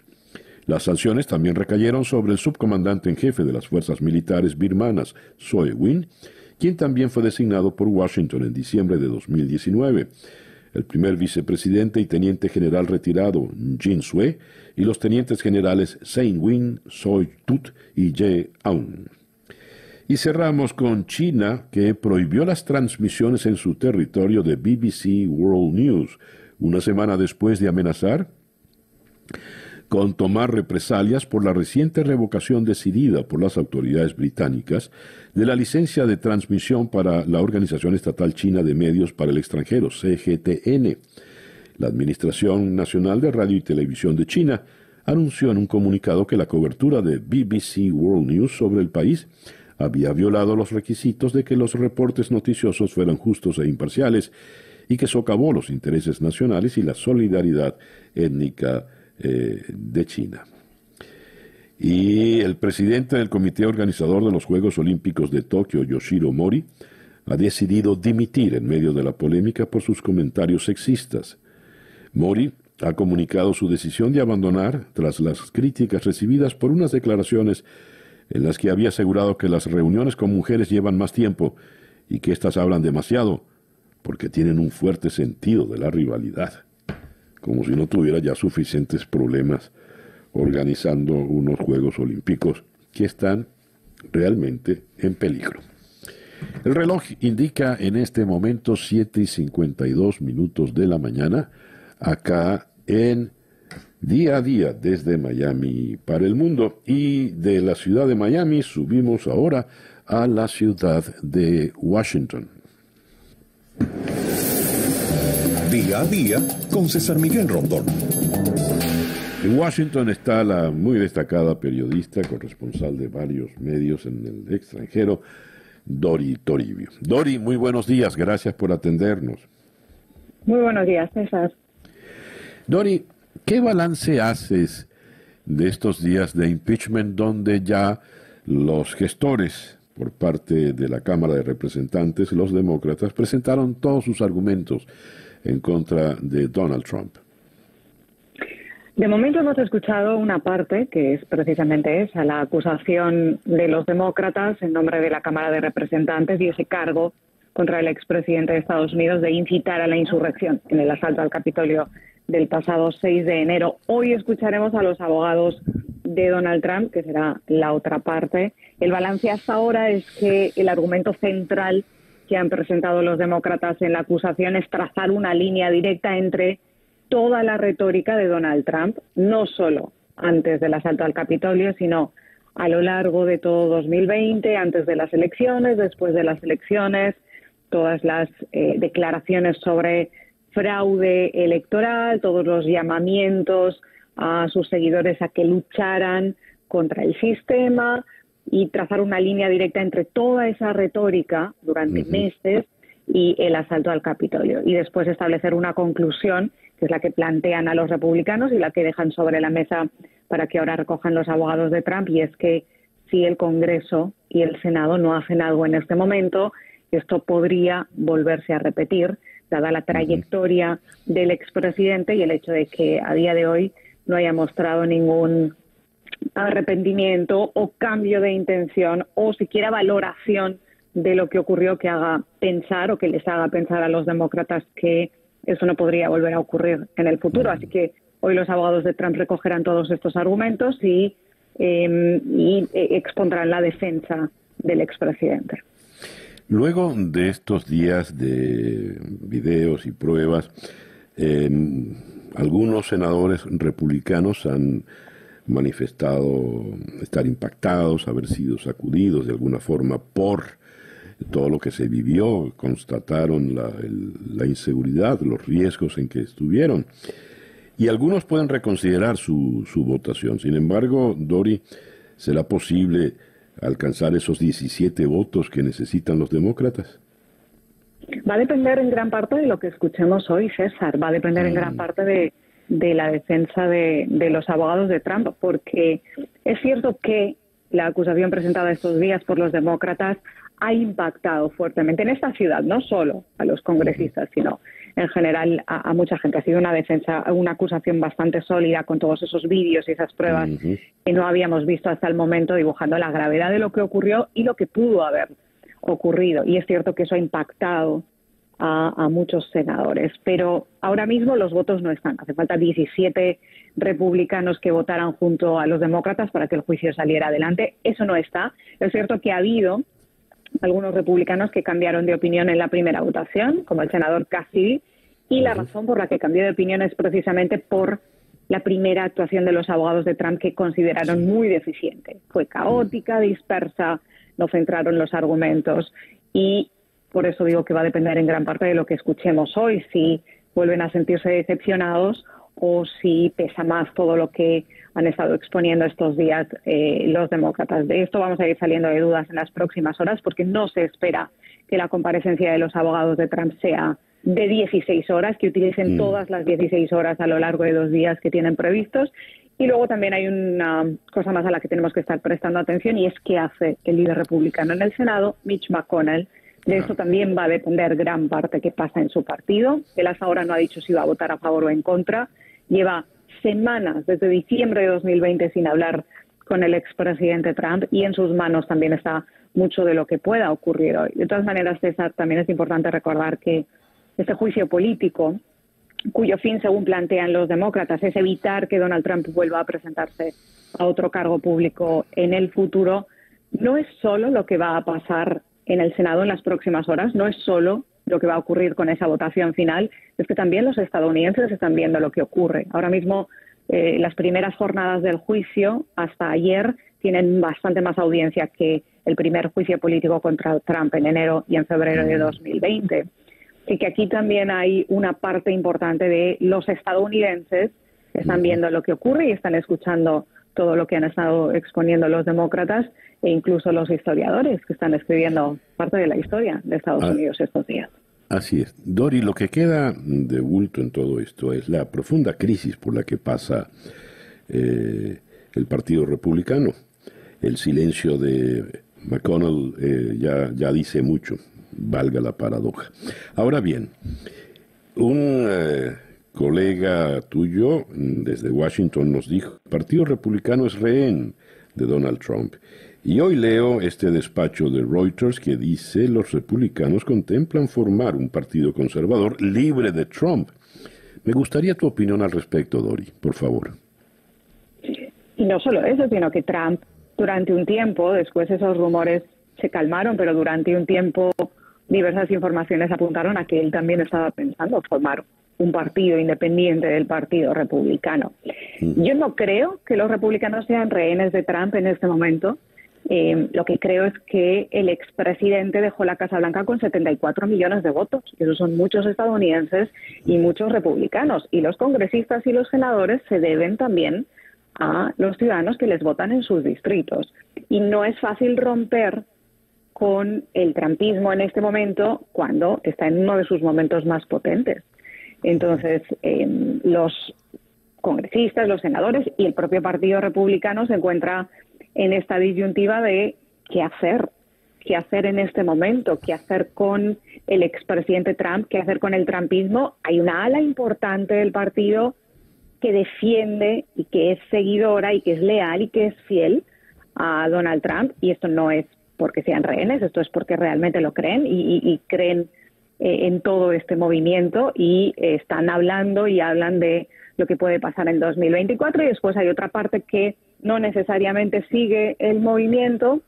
Las sanciones también recayeron sobre el subcomandante en jefe de las fuerzas militares birmanas, Soe Win, quien también fue designado por Washington en diciembre de 2019. El primer vicepresidente y teniente general retirado, Jin Sue, y los tenientes generales Sein Win, Soy Tut y Ye Aung. Y cerramos con China, que prohibió las transmisiones en su territorio de BBC World News, una semana después de amenazar con tomar represalias por la reciente revocación decidida por las autoridades británicas de la licencia de transmisión para la Organización Estatal China de Medios para el Extranjero, CGTN. La Administración Nacional de Radio y Televisión de China anunció en un comunicado que la cobertura de BBC World News sobre el país había violado los requisitos de que los reportes noticiosos fueran justos e imparciales y que socavó los intereses nacionales y la solidaridad étnica eh, de China. Y el presidente del comité organizador de los Juegos Olímpicos de Tokio, Yoshiro Mori, ha decidido dimitir en medio de la polémica por sus comentarios sexistas. Mori ha comunicado su decisión de abandonar tras las críticas recibidas por unas declaraciones en las que había asegurado que las reuniones con mujeres llevan más tiempo y que éstas hablan demasiado porque tienen un fuerte sentido de la rivalidad como si no tuviera ya suficientes problemas organizando unos Juegos Olímpicos que están realmente en peligro. El reloj indica en este momento 7 y 52 minutos de la mañana, acá en día a día desde Miami para el mundo. Y de la ciudad de Miami subimos ahora a la ciudad de Washington. Día a día con César Miguel Rondón. En Washington está la muy destacada periodista, corresponsal de varios medios en el extranjero, Dori Toribio. Dori, muy buenos días, gracias por atendernos. Muy buenos días, César. Dori, ¿qué balance haces de estos días de impeachment donde ya los gestores por parte de la Cámara de Representantes, los demócratas, presentaron todos sus argumentos en contra de Donald Trump? De momento hemos escuchado una parte que es precisamente esa, la acusación de los demócratas en nombre de la Cámara de Representantes y ese cargo contra el expresidente de Estados Unidos de incitar a la insurrección en el asalto al Capitolio del pasado 6 de enero. Hoy escucharemos a los abogados de Donald Trump, que será la otra parte. El balance hasta ahora es que el argumento central que han presentado los demócratas en la acusación es trazar una línea directa entre toda la retórica de Donald Trump, no solo antes del asalto al Capitolio, sino a lo largo de todo 2020, antes de las elecciones, después de las elecciones, todas las eh, declaraciones sobre fraude electoral, todos los llamamientos a sus seguidores a que lucharan contra el sistema y trazar una línea directa entre toda esa retórica durante meses y el asalto al Capitolio. Y después establecer una conclusión, que es la que plantean a los republicanos y la que dejan sobre la mesa para que ahora recojan los abogados de Trump, y es que si el Congreso y el Senado no hacen algo en este momento, esto podría volverse a repetir, dada la trayectoria del expresidente y el hecho de que a día de hoy no haya mostrado ningún arrepentimiento o cambio de intención o siquiera valoración de lo que ocurrió que haga pensar o que les haga pensar a los demócratas que eso no podría volver a ocurrir en el futuro. Así que hoy los abogados de Trump recogerán todos estos argumentos y, em, y eh, expondrán la defensa del expresidente. Luego de estos días de videos y pruebas, em, algunos senadores republicanos han manifestado estar impactados, haber sido sacudidos de alguna forma por todo lo que se vivió, constataron la, la inseguridad, los riesgos en que estuvieron. Y algunos pueden reconsiderar su, su votación. Sin embargo, Dori, ¿será posible alcanzar esos 17 votos que necesitan los demócratas? Va a depender en gran parte de lo que escuchemos hoy, César. Va a depender en gran mm. parte de, de la defensa de, de, los abogados de Trump, porque es cierto que la acusación presentada estos días por los demócratas ha impactado fuertemente en esta ciudad, no solo a los congresistas, sino en general a, mucha gente. Ha sido una defensa, una acusación bastante sólida con todos esos vídeos y esas pruebas que no habíamos visto hasta el momento, dibujando la gravedad de lo que ocurrió y lo que pudo haber ocurrido. Y es cierto que eso ha impactado a, muchos senadores. Pero ahora mismo los votos no están. Hace falta 17 republicanos que votaran junto a los demócratas para que el juicio saliera adelante. Eso no está. Es cierto que ha habido algunos republicanos que cambiaron de opinión en la primera votación, como el senador Cassidy, y la razón por la que cambió de opinión es precisamente por la primera actuación de los abogados de Trump que consideraron muy deficiente. Fue caótica, dispersa, no centraron los argumentos y por eso digo que va a depender en gran parte de lo que escuchemos hoy, si vuelven a sentirse decepcionados o si pesa más todo lo que han estado exponiendo estos días eh, los demócratas. De esto vamos a ir saliendo de dudas en las próximas horas porque no se espera que la comparecencia de los abogados de Trump sea de 16 horas, que utilicen mm. todas las 16 horas a lo largo de dos días que tienen previstos. Y luego también hay una cosa más a la que tenemos que estar prestando atención y es qué hace el líder republicano en el Senado, Mitch McConnell. De eso también va a depender gran parte qué pasa en su partido. Él hasta ahora no ha dicho si va a votar a favor o en contra. Lleva semanas, desde diciembre de 2020, sin hablar con el expresidente Trump y en sus manos también está mucho de lo que pueda ocurrir hoy. De todas maneras, César, también es importante recordar que este juicio político, cuyo fin, según plantean los demócratas, es evitar que Donald Trump vuelva a presentarse a otro cargo público en el futuro, no es solo lo que va a pasar en el Senado en las próximas horas, no es solo lo que va a ocurrir con esa votación final, es que también los estadounidenses están viendo lo que ocurre. Ahora mismo, eh, las primeras jornadas del juicio, hasta ayer, tienen bastante más audiencia que el primer juicio político contra Trump en enero y en febrero de 2020. Mm. Y que aquí también hay una parte importante de los estadounidenses que están viendo lo que ocurre y están escuchando todo lo que han estado exponiendo los demócratas e incluso los historiadores que están escribiendo parte de la historia de Estados ah. Unidos estos días. Así es. Dori, lo que queda de bulto en todo esto es la profunda crisis por la que pasa eh, el Partido Republicano. El silencio de McConnell eh, ya, ya dice mucho, valga la paradoja. Ahora bien, un eh, colega tuyo desde Washington nos dijo, el Partido Republicano es rehén de Donald Trump y hoy leo este despacho de Reuters que dice los republicanos contemplan formar un partido conservador libre de Trump. Me gustaría tu opinión al respecto, Dori, por favor. Y no solo eso, sino que Trump durante un tiempo, después esos rumores se calmaron, pero durante un tiempo diversas informaciones apuntaron a que él también estaba pensando formar un partido independiente del Partido Republicano. Yo no creo que los republicanos sean rehenes de Trump en este momento Eh, lo que creo es que el expresidente dejó la Casa Blanca con 74 millones de votos. Esos son muchos estadounidenses y muchos republicanos. Y los congresistas y los senadores se deben también a los ciudadanos que les votan en sus distritos. Y no es fácil romper con el trampismo en este momento cuando está en uno de sus momentos más potentes. Entonces, em, los congresistas, los senadores y el propio Partido Republicano se encuentra en esta disyuntiva de qué hacer, qué hacer en este momento, qué hacer con el expresidente Trump, qué hacer con el trumpismo. Hay una ala importante del partido que defiende y que es seguidora y que es leal y que es fiel a Donald Trump y esto no es porque sean rehenes, esto es porque realmente lo creen y, creen eh, en todo este movimiento y eh, están hablando y hablan de lo que puede pasar en 2024 y después hay otra parte que no necesariamente sigue el movimiento,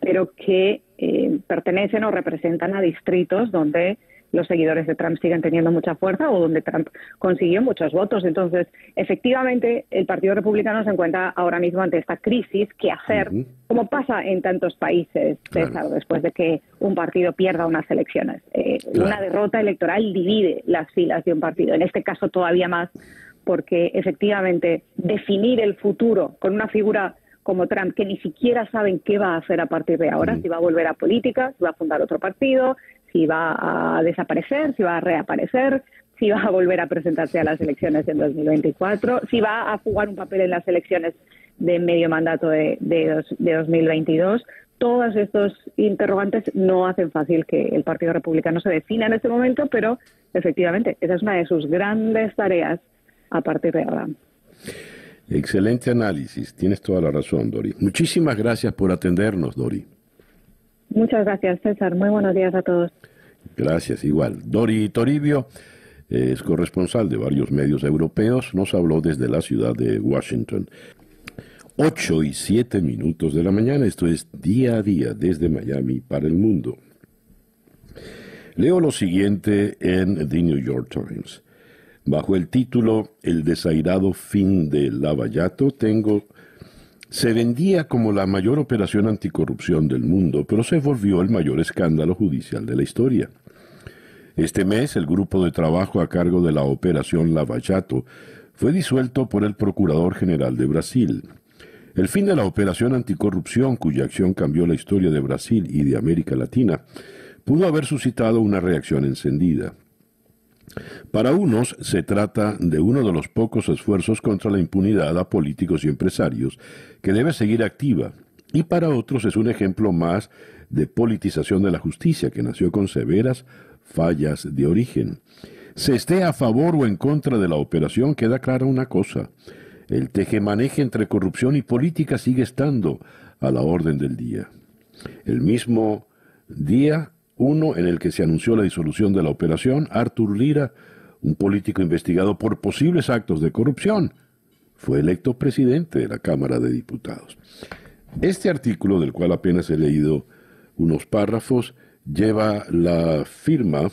pero que eh, pertenecen o representan a distritos donde los seguidores de Trump siguen teniendo mucha fuerza o donde Trump consiguió muchos votos. Entonces, efectivamente, el Partido Republicano se encuentra ahora mismo ante esta crisis. ¿Qué hacer? Como pasa en tantos países, César, después de que un partido pierda unas elecciones. Eh, una derrota electoral divide las filas de un partido. En este caso, todavía más, porque efectivamente definir el futuro con una figura como Trump, que ni siquiera saben qué va a hacer a partir de ahora, si va a volver a política, si va a fundar otro partido, si va a desaparecer, si va a reaparecer, si va a volver a presentarse a las elecciones en 2024, si va a jugar un papel en las elecciones de medio mandato de, de, de 2022. Todos estos interrogantes no hacen fácil que el Partido Republicano se defina en este momento, pero efectivamente esa es una de sus grandes tareas a partir de ahora. Excelente análisis, tienes toda la razón, Dori. Muchísimas gracias por atendernos, Dori. Muchas gracias, César. Muy buenos días a todos. Gracias, igual. Dori Toribio es corresponsal de varios medios europeos, nos habló desde la ciudad de Washington. Ocho y siete minutos de la mañana, esto es día a día desde Miami para el mundo. Leo lo siguiente en The New York Times. Bajo el título El desairado fin de Lavallato, tengo se vendía como la mayor operación anticorrupción del mundo, pero se volvió el mayor escándalo judicial de la historia. Este mes, el grupo de trabajo a cargo de la operación Lavallato fue disuelto por el Procurador General de Brasil. El fin de la operación anticorrupción, cuya acción cambió la historia de Brasil y de América Latina, pudo haber suscitado una reacción encendida. Para unos se trata de uno de los pocos esfuerzos contra la impunidad a políticos y empresarios que debe seguir activa, y para otros es un ejemplo más de politización de la justicia que nació con severas fallas de origen. Se esté a favor o en contra de la operación, queda clara una cosa. El tejemaneje entre corrupción y política sigue estando a la orden del día. El mismo día uno en el que se anunció la disolución de la operación, Artur Lira, un político investigado por posibles actos de corrupción, fue electo presidente de la Cámara de Diputados. Este artículo, del cual apenas he leído unos párrafos, lleva la firma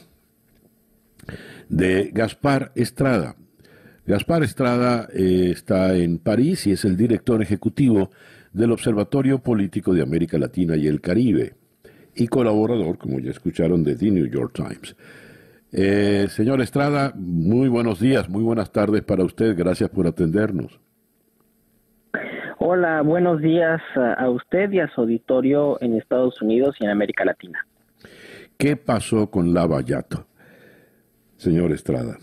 de Gaspar Estrada. Gaspar Estrada eh, está en París y es el director ejecutivo del Observatorio Político de América Latina y el Caribe y colaborador, como ya escucharon, de The New York Times. Eh, señor Estrada, muy buenos días, muy buenas tardes para usted. Gracias por atendernos. Hola, buenos días a usted y a su auditorio en Estados Unidos y en América Latina. ¿Qué pasó con Lavallato, señor Estrada?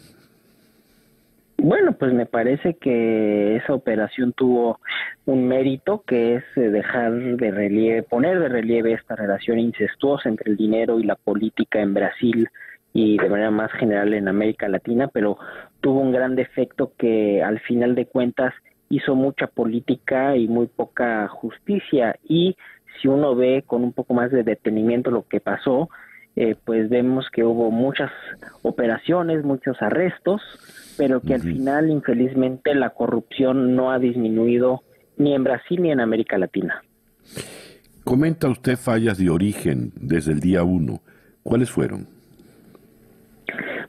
Bueno, pues me parece que esa operación tuvo un mérito que es eh, dejar de relieve, poner de relieve esta relación incestuosa entre el dinero y la política en Brasil y de manera más general en América Latina, pero tuvo un gran defecto que al final de cuentas hizo mucha política y muy poca justicia. Y si uno ve con un poco más de detenimiento lo que pasó, eh, pues vemos que hubo muchas operaciones, muchos arrestos, pero que al final, infelizmente, la corrupción no ha disminuido ni en Brasil ni en América Latina. Comenta usted fallas de origen desde el día uno. ¿Cuáles fueron?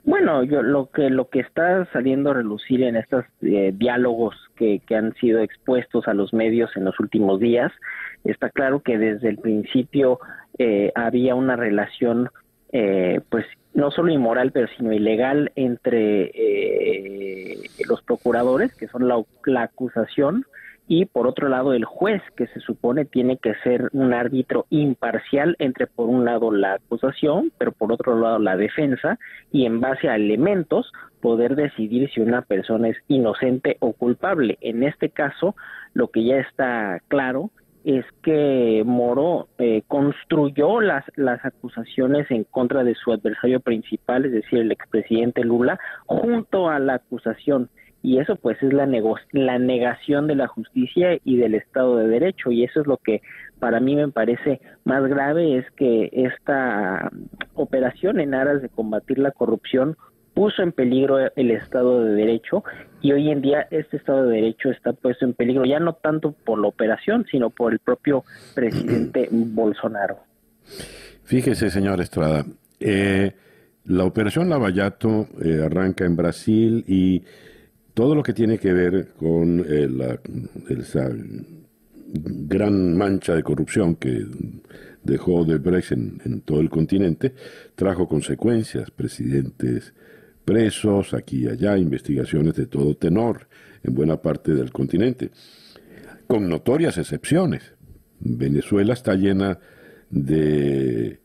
Bueno, yo lo que lo que está saliendo a relucir en estos eh, diálogos que, que han sido expuestos a los medios en los últimos días, está claro que desde el principio eh, había una relación, eh, pues no solo inmoral, pero sino ilegal entre eh, los procuradores, que son la, la acusación, y por otro lado el juez que se supone tiene que ser un árbitro imparcial entre por un lado la acusación pero por otro lado la defensa y en base a elementos poder decidir si una persona es inocente o culpable. En este caso lo que ya está claro es que Moro eh, construyó las, las acusaciones en contra de su adversario principal, es decir, el expresidente Lula, junto a la acusación. Y eso pues es la, la negación de la justicia y del Estado de Derecho. Y eso es lo que para mí me parece más grave es que esta operación en aras de combatir la corrupción puso en peligro el Estado de Derecho y hoy en día este Estado de Derecho está puesto en peligro ya no tanto por la operación sino por el propio presidente Bolsonaro. Fíjese señor Estrada, eh, la operación Lavallato eh, arranca en Brasil y todo lo que tiene que ver con eh, la, esa gran mancha de corrupción que dejó de en, en todo el continente, trajo consecuencias, presidentes presos aquí y allá, investigaciones de todo tenor en buena parte del continente, con notorias excepciones. Venezuela está llena de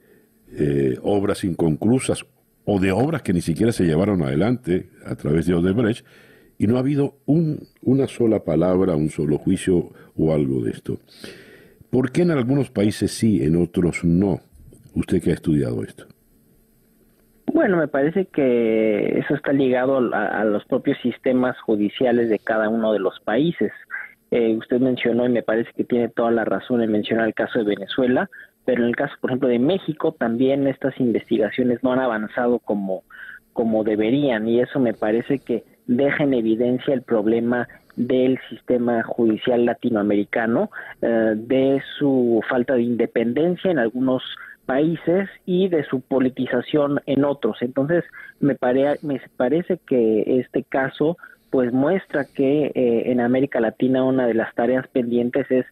eh, obras inconclusas o de obras que ni siquiera se llevaron adelante a través de Odebrecht y no ha habido un, una sola palabra, un solo juicio o algo de esto. ¿Por qué en algunos países sí, en otros no? Usted que ha estudiado esto. Bueno, me parece que eso está ligado a, los propios sistemas judiciales de cada uno de los países. Eh, usted mencionó, y me parece que tiene toda la razón en mencionar el caso de Venezuela, pero en el caso, por ejemplo, de México, también estas investigaciones no han avanzado como, como deberían, y eso me parece que deja en evidencia el problema del sistema judicial latinoamericano, eh, de su falta de independencia en algunos países y de su politización en otros. Entonces, me, me parece que este caso pues muestra que eh, en América Latina una de las tareas pendientes es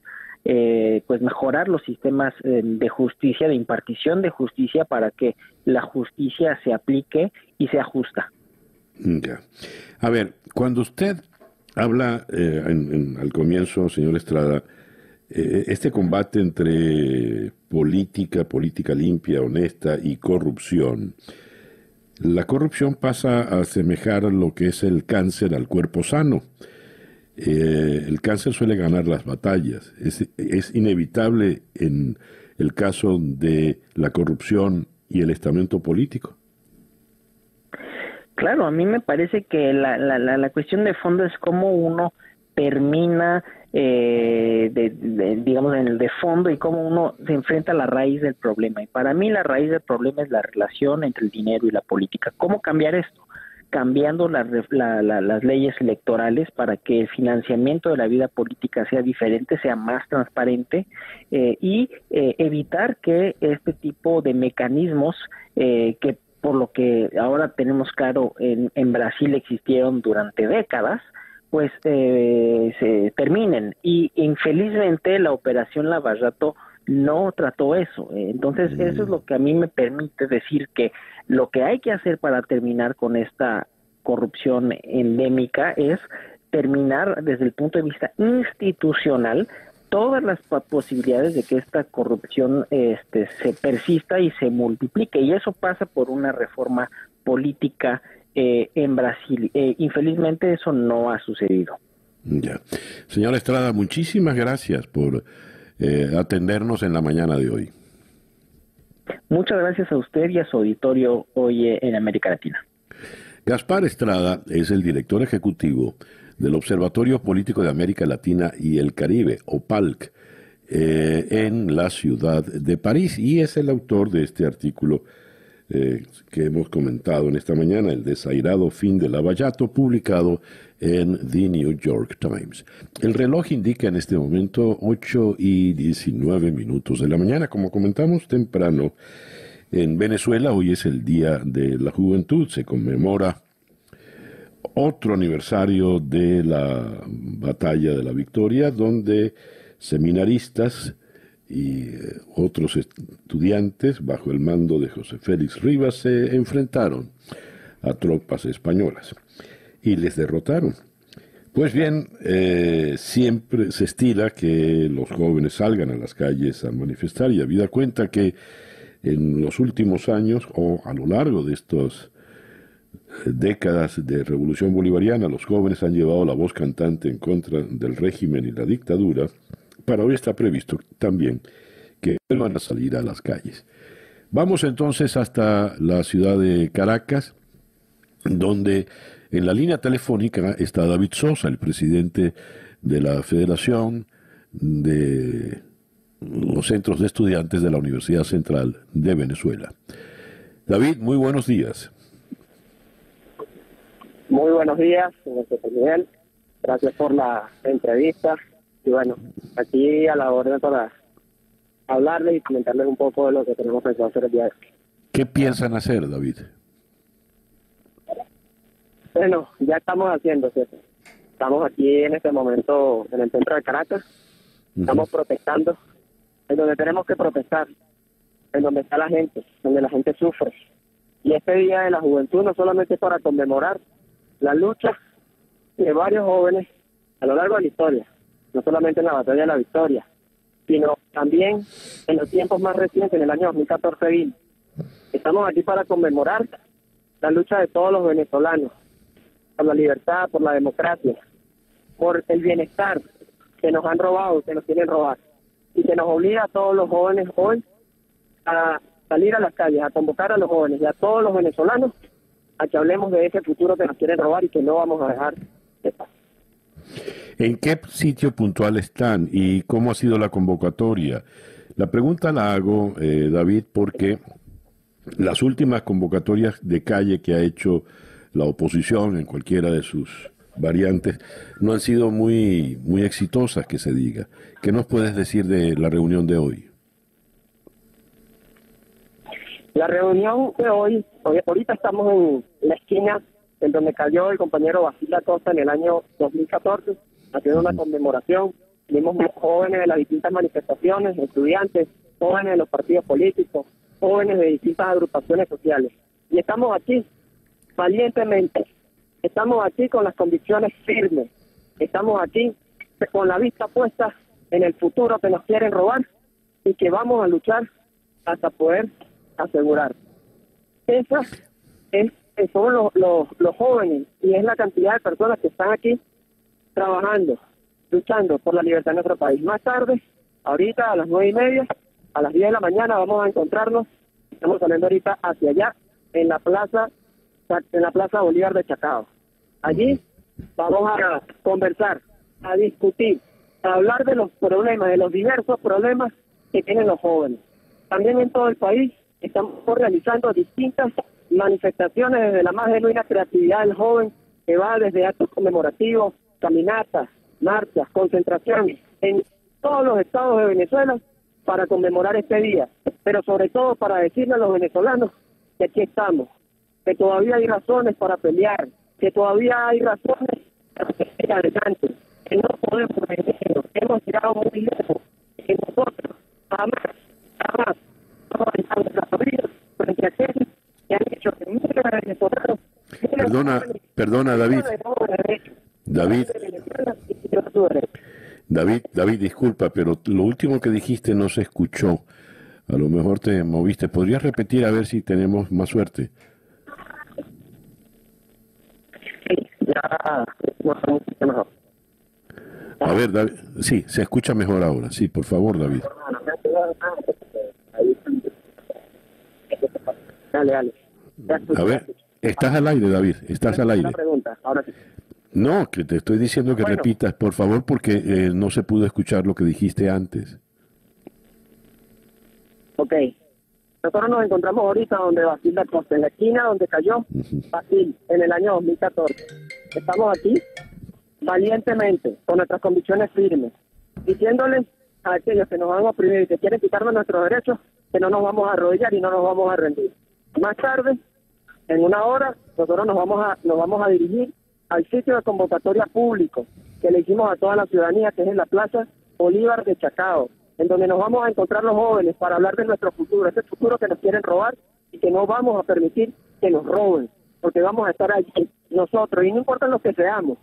eh, pues mejorar los sistemas de justicia, de impartición de justicia para que la justicia se aplique y sea justa. Ya. A ver, cuando usted habla eh, al comienzo, señor Estrada, eh, este combate entre política, política limpia, honesta y corrupción, la corrupción pasa a asemejar lo que es el cáncer al cuerpo sano. Eh, el cáncer suele ganar las batallas. Es, inevitable en el caso de la corrupción y el estamento político. Claro, a mí me parece que la, la, la, cuestión de fondo es cómo uno termina, eh, de, digamos, en el de fondo y cómo uno se enfrenta a la raíz del problema. Y para mí la raíz del problema es la relación entre el dinero y la política. ¿Cómo cambiar esto? cambiando la, las leyes electorales para que el financiamiento de la vida política sea diferente, sea más transparente eh, y eh, evitar que este tipo de mecanismos eh, que por lo que ahora tenemos claro en Brasil existieron durante décadas, pues eh, se terminen. Y infelizmente la operación Lavallato no trató eso. Entonces, eso es lo que a mí me permite decir que lo que hay que hacer para terminar con esta corrupción endémica es terminar desde el punto de vista institucional todas las posibilidades de que esta corrupción este, se persista y se multiplique. Y eso pasa por una reforma política eh, en Brasil. Eh, infelizmente eso no ha sucedido. Ya. Señora Estrada, muchísimas gracias por eh, atendernos en la mañana de hoy. Muchas gracias a usted y a su auditorio hoy en América Latina. Gaspar Estrada es el director ejecutivo del Observatorio Político de América Latina y el Caribe, OPALC, eh, en la ciudad de París y es el autor de este artículo eh, que hemos comentado en esta mañana, el desairado fin de Lavallato, publicado en The New York Times. El reloj indica en este momento 8 y 19 minutos de la mañana, como comentamos temprano. En Venezuela hoy es el Día de la Juventud, se conmemora otro aniversario de la batalla de la victoria, donde seminaristas y eh, otros estudiantes, bajo el mando de José Félix Rivas, se enfrentaron a tropas españolas y les derrotaron. Pues bien, eh, siempre se estila que los jóvenes salgan a las calles a manifestar y habida cuenta que en los últimos años o a lo largo de estas eh, décadas de revolución bolivariana, los jóvenes han llevado la voz cantante en contra del régimen y la dictadura, para hoy está previsto también que van a salir a las calles. Vamos entonces hasta la ciudad de Caracas, donde en la línea telefónica está David Sosa, el presidente de la Federación de los Centros de Estudiantes de la Universidad Central de Venezuela. David, muy buenos días. Muy buenos días, señor Miguel. Gracias por la entrevista. Y bueno, aquí a la orden para hablarles y comentarles un poco de lo que tenemos pensado hacer el día de hoy. ¿Qué piensan hacer, David? Bueno, ya estamos haciendo, ¿cierto? Estamos aquí en este momento en el centro de Caracas, estamos protestando, en donde tenemos que protestar, en donde está la gente, donde la gente sufre. Y este Día de la Juventud no solamente es para conmemorar la lucha de varios jóvenes a lo largo de la historia, no solamente en la batalla de la victoria, sino también en los tiempos más recientes, en el año 2014 Estamos aquí para conmemorar la lucha de todos los venezolanos, por la libertad, por la democracia, por el bienestar que nos han robado, que nos quieren robar, y que nos obliga a todos los jóvenes hoy a salir a las calles, a convocar a los jóvenes y a todos los venezolanos a que hablemos de ese futuro que nos quieren robar y que no vamos a dejar de pasar. ¿En qué sitio puntual están y cómo ha sido la convocatoria? La pregunta la hago, eh, David, porque las últimas convocatorias de calle que ha hecho la oposición en cualquiera de sus variantes no han sido muy, muy exitosas, que se diga. ¿Qué nos puedes decir de la reunión de hoy? La reunión de hoy, ahorita estamos en la esquina en donde cayó el compañero Basil Acosta en el año 2014, haciendo una conmemoración. Vimos jóvenes de las distintas manifestaciones, estudiantes, jóvenes de los partidos políticos, jóvenes de distintas agrupaciones sociales. Y estamos aquí valientemente. Estamos aquí con las convicciones firmes. Estamos aquí con la vista puesta en el futuro que nos quieren robar y que vamos a luchar hasta poder asegurar. Esas es, son los, los, los jóvenes y es la cantidad de personas que están aquí trabajando, luchando por la libertad de nuestro país. Más tarde, ahorita a las nueve y media, a las diez de la mañana vamos a encontrarnos, estamos saliendo ahorita hacia allá, en la plaza en la Plaza Bolívar de Chacao. Allí vamos a conversar, a discutir, a hablar de los problemas, de los diversos problemas que tienen los jóvenes. También en todo el país estamos realizando distintas manifestaciones desde la más genuina creatividad del joven, que va desde actos conmemorativos, caminatas, marchas, concentraciones en todos los estados de Venezuela para conmemorar este día, pero sobre todo para decirle a los venezolanos que aquí estamos, que todavía hay razones para pelear, que todavía hay razones para seguir adelante, que no podemos vendernos, que hemos llegado muy lejos, que nosotros jamás, jamás vamos a nuestras frente a aquellos que han hecho que miles de venezolanos... Perdona, perdona David. David. David, David, disculpa, pero lo último que dijiste no se escuchó. A lo mejor te moviste. ¿Podrías repetir a ver si tenemos más suerte? A ver, David, sí, se escucha mejor ahora. Sí, por favor, David. Dale, dale. A ver, estás al aire, David, estás al aire. No, que te estoy diciendo que repitas, por favor, porque eh, no se pudo escuchar lo que dijiste antes. Ok. Nosotros nos encontramos ahorita donde Basil Costa, en la esquina donde cayó Basil en el año 2014. Estamos aquí valientemente, con nuestras convicciones firmes, diciéndoles a aquellos que nos van a oprimir y que quieren quitarnos nuestros derechos, que no nos vamos a arrodillar y no nos vamos a rendir. Más tarde, en una hora, nosotros nos vamos a, nos vamos a dirigir al sitio de convocatoria público que le hicimos a toda la ciudadanía, que es en la Plaza Bolívar de Chacao, en donde nos vamos a encontrar los jóvenes para hablar de nuestro futuro, ese futuro que nos quieren robar y que no vamos a permitir que nos roben, porque vamos a estar allí nosotros, y no importa lo que seamos,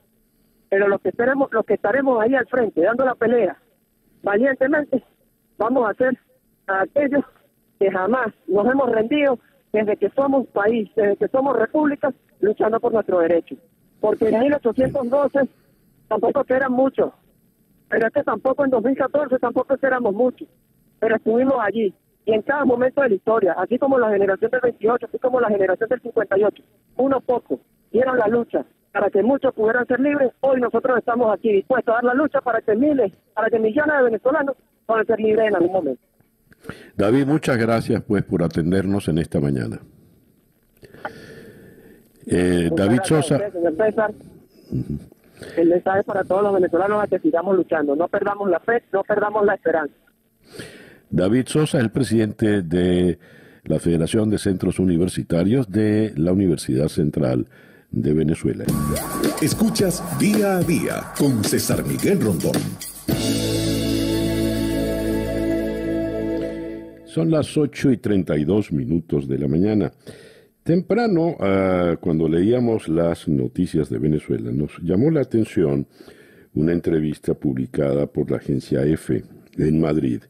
pero los que estaremos, los que estaremos ahí al frente, dando la pelea, valientemente, vamos a ser aquellos que jamás nos hemos rendido desde que somos país, desde que somos república, luchando por nuestro derecho. Porque en 1812 tampoco eran muchos, pero es que tampoco en 2014 tampoco éramos muchos, pero estuvimos allí. Y en cada momento de la historia, así como la generación del 28, así como la generación del 58, unos pocos dieron la lucha para que muchos pudieran ser libres, hoy nosotros estamos aquí dispuestos a dar la lucha para que miles, para que millones de venezolanos puedan ser libres en algún momento. David, muchas gracias pues por atendernos en esta mañana. Eh, David Sosa. señor César. El mensaje para todos los venezolanos es que sigamos luchando, no perdamos la fe, no perdamos la esperanza. David Sosa es el presidente de la Federación de Centros Universitarios de la Universidad Central de Venezuela. Escuchas día a día con César Miguel Rondón. Son las 8 y 32 minutos de la mañana. Temprano, ah, cuando leíamos las noticias de Venezuela, nos llamó la atención una entrevista publicada por la agencia EFE en Madrid,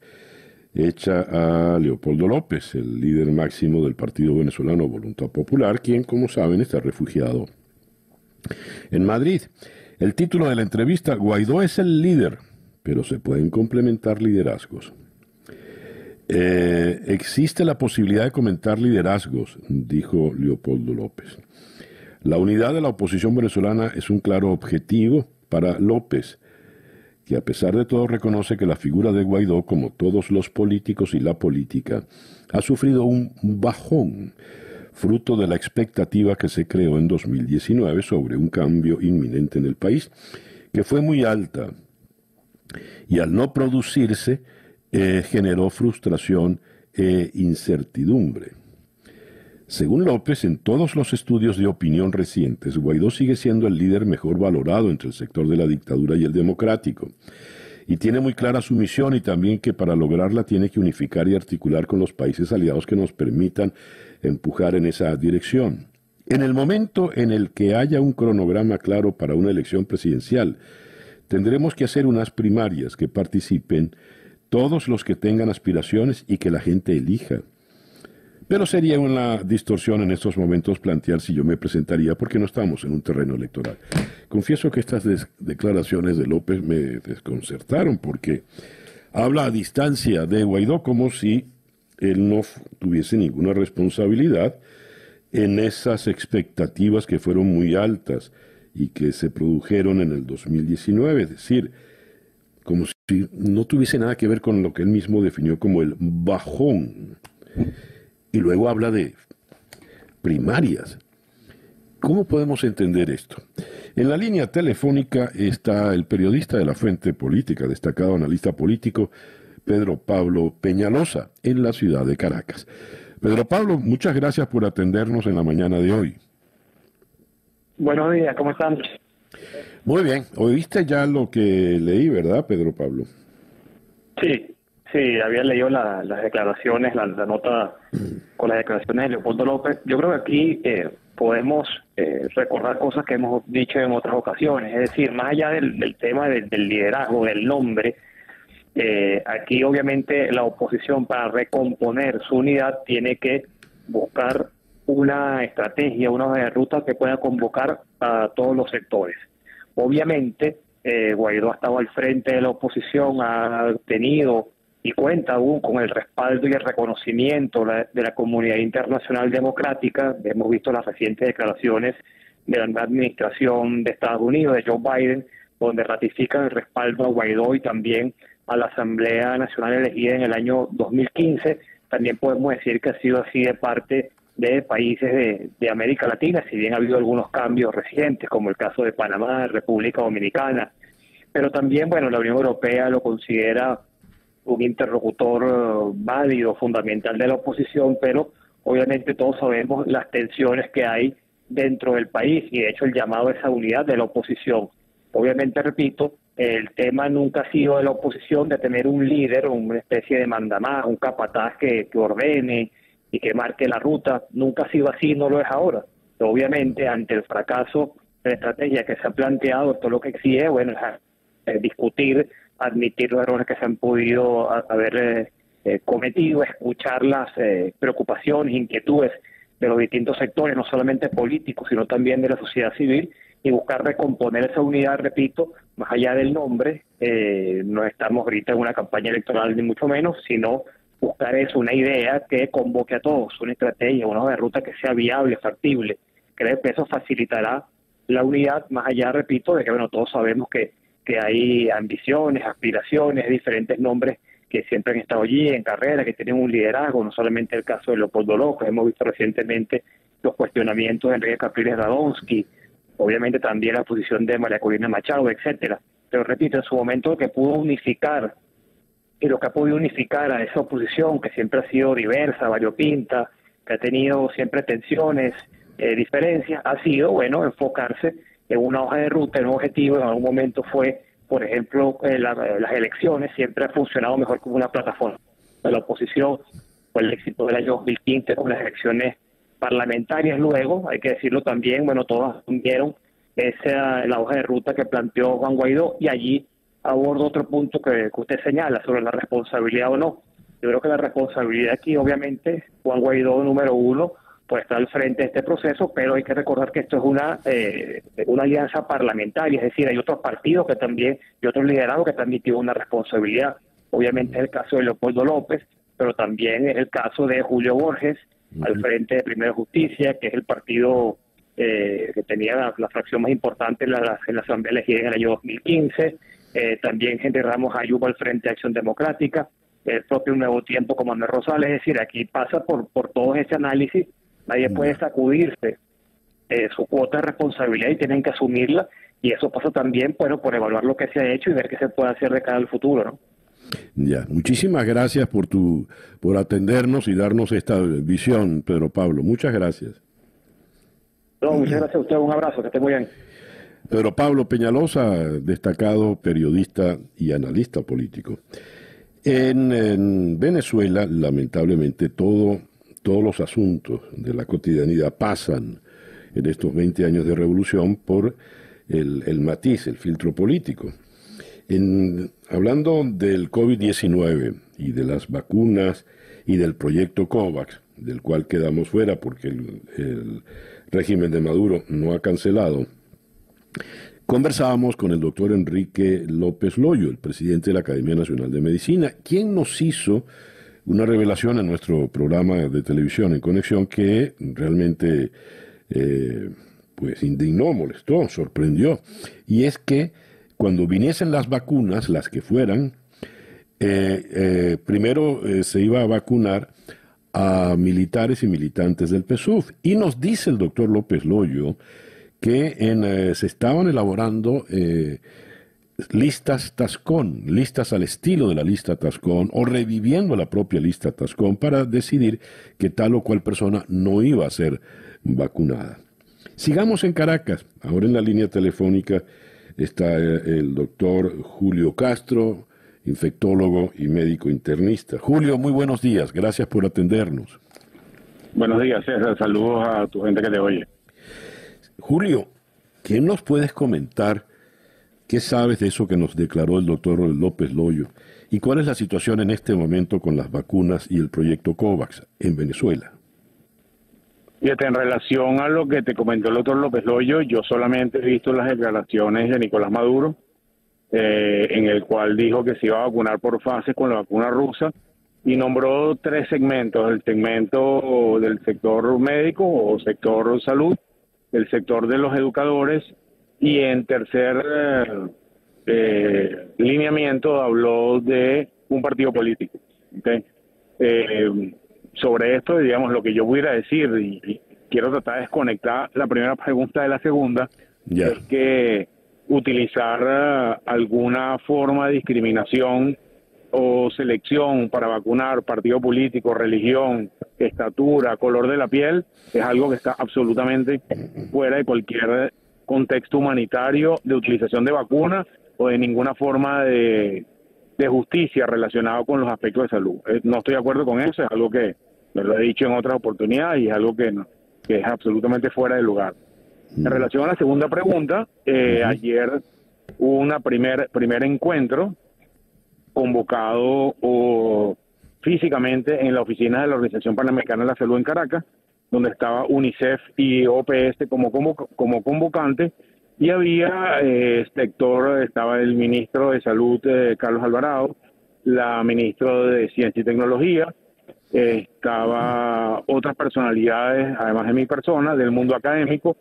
hecha a Leopoldo López, el líder máximo del Partido Venezolano Voluntad Popular, quien, como saben, está refugiado en Madrid. El título de la entrevista, Guaidó es el líder, pero se pueden complementar liderazgos. Eh, existe la posibilidad de comentar liderazgos, dijo Leopoldo López. La unidad de la oposición venezolana es un claro objetivo para López, que a pesar de todo reconoce que la figura de Guaidó, como todos los políticos y la política, ha sufrido un bajón, fruto de la expectativa que se creó en 2019 sobre un cambio inminente en el país, que fue muy alta. Y al no producirse, eh, generó frustración e incertidumbre. Según López, en todos los estudios de opinión recientes, Guaidó sigue siendo el líder mejor valorado entre el sector de la dictadura y el democrático. Y tiene muy clara su misión y también que para lograrla tiene que unificar y articular con los países aliados que nos permitan empujar en esa dirección. En el momento en el que haya un cronograma claro para una elección presidencial, tendremos que hacer unas primarias que participen todos los que tengan aspiraciones y que la gente elija. Pero sería una distorsión en estos momentos plantear si yo me presentaría porque no estamos en un terreno electoral. Confieso que estas declaraciones de López me desconcertaron porque habla a distancia de Guaidó como si él no tuviese ninguna responsabilidad en esas expectativas que fueron muy altas y que se produjeron en el 2019. Es decir, como si no tuviese nada que ver con lo que él mismo definió como el bajón. Y luego habla de primarias. ¿Cómo podemos entender esto? En la línea telefónica está el periodista de la Fuente Política, destacado analista político, Pedro Pablo Peñalosa, en la ciudad de Caracas. Pedro Pablo, muchas gracias por atendernos en la mañana de hoy. Buenos días, ¿cómo están? Muy bien, oíste ya lo que leí, ¿verdad, Pedro Pablo? Sí, sí, había leído las declaraciones, la, nota con las declaraciones de Leopoldo López. Yo creo que aquí eh, podemos eh, recordar cosas que hemos dicho en otras ocasiones, es decir, más allá del, tema del, liderazgo, del nombre, eh, aquí obviamente la oposición para recomponer su unidad tiene que buscar una estrategia, una ruta que pueda convocar a todos los sectores. Obviamente, eh, Guaidó ha estado al frente de la oposición, ha tenido y cuenta aún con el respaldo y el reconocimiento de la comunidad internacional democrática. Hemos visto las recientes declaraciones de la administración de Estados Unidos, de Joe Biden, donde ratifican el respaldo a Guaidó y también a la Asamblea Nacional elegida en el año 2015. También podemos decir que ha sido así de parte de países de, América Latina, si bien ha habido algunos cambios recientes, como el caso de Panamá, República Dominicana, pero también, bueno, la Unión Europea lo considera un interlocutor eh, válido, fundamental de la oposición, pero obviamente todos sabemos las tensiones que hay dentro del país y de hecho el llamado a esa unidad de la oposición. Obviamente, repito, el tema nunca ha sido de la oposición de tener un líder, una especie de mandamás, un capataz que, que ordene y que marque la ruta. Nunca ha sido así, no lo es ahora. Obviamente, ante el fracaso de la estrategia que se ha planteado, esto lo que exige, bueno, es discutir, admitir los errores que se han podido haber eh, eh, cometido, escuchar las eh, preocupaciones, inquietudes de los distintos sectores, no solamente políticos, sino también de la sociedad civil, y buscar recomponer esa unidad, repito, más allá del nombre, no estamos ahorita en una campaña electoral ni mucho menos, sino buscar eso, una idea que convoque a todos, una estrategia, una hoja de ruta que sea viable, factible. Creo que eso facilitará la unidad, más allá, repito, de que bueno, todos sabemos que, que hay ambiciones, aspiraciones, diferentes nombres que siempre han estado allí en carrera, que tienen un liderazgo, no solamente el caso de Leopoldo López, hemos visto recientemente los cuestionamientos de Enrique Capriles Radonsky, obviamente también la posición de María Corina Machado, etcétera. Pero repito, en su momento que pudo unificar y lo que ha podido unificar a esa oposición que siempre ha sido diversa, variopinta, que ha tenido siempre tensiones, eh, diferencias, ha sido, bueno, enfocarse en una hoja de ruta, en un objetivo, en algún momento fue, por ejemplo, eh, las elecciones, siempre ha funcionado mejor como una plataforma. De la oposición, fue el éxito del año 2015 con las elecciones parlamentarias luego, hay que decirlo también, bueno, todas vieron esa la hoja de ruta que planteó Juan Guaidó y allí abordo otro punto que, usted señala sobre la responsabilidad o no. Yo creo que la responsabilidad aquí, obviamente, Juan Guaidó, número uno, pues está al frente de este proceso, pero hay que recordar que esto es una, eh, una alianza parlamentaria, es decir, hay otros partidos que también, y otros liderados que también tienen una responsabilidad. Obviamente es el caso de Leopoldo López, pero también es el caso de Julio Borges, al frente de Primera Justicia, que es el partido eh, que tenía la, fracción más importante en la, en la Asamblea elegida en el año 2015 eh, también Henry Ramos Ayuba al Frente de Acción Democrática, el propio Nuevo Tiempo como Rosales, es decir, aquí pasa por, por todo ese análisis, nadie puede sacudirse eh, su cuota de responsabilidad y tienen que asumirla, y eso pasa también, bueno, por evaluar lo que se ha hecho y ver qué se puede hacer de cara al futuro, ¿no? Ya, muchísimas gracias por tu, por atendernos y darnos esta visión, Pedro Pablo. Muchas gracias. No, muchas gracias a usted, un abrazo, que esté muy bien. Pedro Pablo Peñalosa, destacado periodista y analista político. En, Venezuela, lamentablemente, todo, todos los asuntos de la cotidianidad pasan en estos 20 años de revolución por el, matiz, el filtro político. Hablando del COVID-19 y de las vacunas y del proyecto COVAX, del cual quedamos fuera porque el régimen de Maduro no ha cancelado, Conversábamos con el doctor Enrique López Loyo, el presidente de la Academia Nacional de Medicina, quien nos hizo una revelación en nuestro programa de televisión en conexión que realmente eh, pues indignó, molestó, sorprendió. Y es que cuando viniesen las vacunas, las que fueran, eh, eh, primero se iba a vacunar a militares y militantes del PSUV. Y nos dice el doctor López Loyo que eh, se estaban elaborando eh, listas Tascón, listas al estilo de la lista Tascón, o reviviendo la propia lista Tascón para decidir que tal o cual persona no iba a ser vacunada. Sigamos en Caracas. Ahora en la línea telefónica está eh, el doctor Julio Castro, infectólogo y médico internista. Julio, muy buenos días. Gracias por atendernos. Buenos días. Saludos a tu gente que te oye. Julio, ¿qué nos puedes comentar? ¿Qué sabes de eso que nos declaró el doctor López Loyo? ¿Y cuál es la situación en este momento con las vacunas y el proyecto COVAX en Venezuela? Fíjate, en relación a lo que te comentó el doctor López Loyo, yo solamente he visto las declaraciones de Nicolás Maduro, eh, en el cual dijo que se iba a vacunar por fases con la vacuna rusa y nombró tres segmentos, el segmento del sector médico o sector salud, el sector de los educadores y en tercer eh, eh, lineamiento habló de un partido político. Eh, sobre esto, digamos, lo que yo voy a decir, y, quiero tratar de desconectar la primera pregunta de la segunda, es que utilizar alguna forma de discriminación o selección para vacunar partido político, religión, estatura, color de la piel, es algo que está absolutamente fuera de cualquier contexto humanitario de utilización de vacunas o de ninguna forma de, justicia relacionado con los aspectos de salud. Eh, no estoy de acuerdo con eso, es algo que me lo he dicho en otras oportunidades y es algo que, que es absolutamente fuera de lugar. En relación a la segunda pregunta, eh, ayer hubo un primer, primer encuentro convocado o físicamente en la oficina de la Organización Panamericana de la Salud en Caracas, donde estaba UNICEF y OPS como, como, como convocante, y había eh, sector, estaba el ministro de Salud, eh, Carlos Alvarado, la ministra de Ciencia y Tecnología, estaba otras personalidades, además de mi persona, del mundo académico,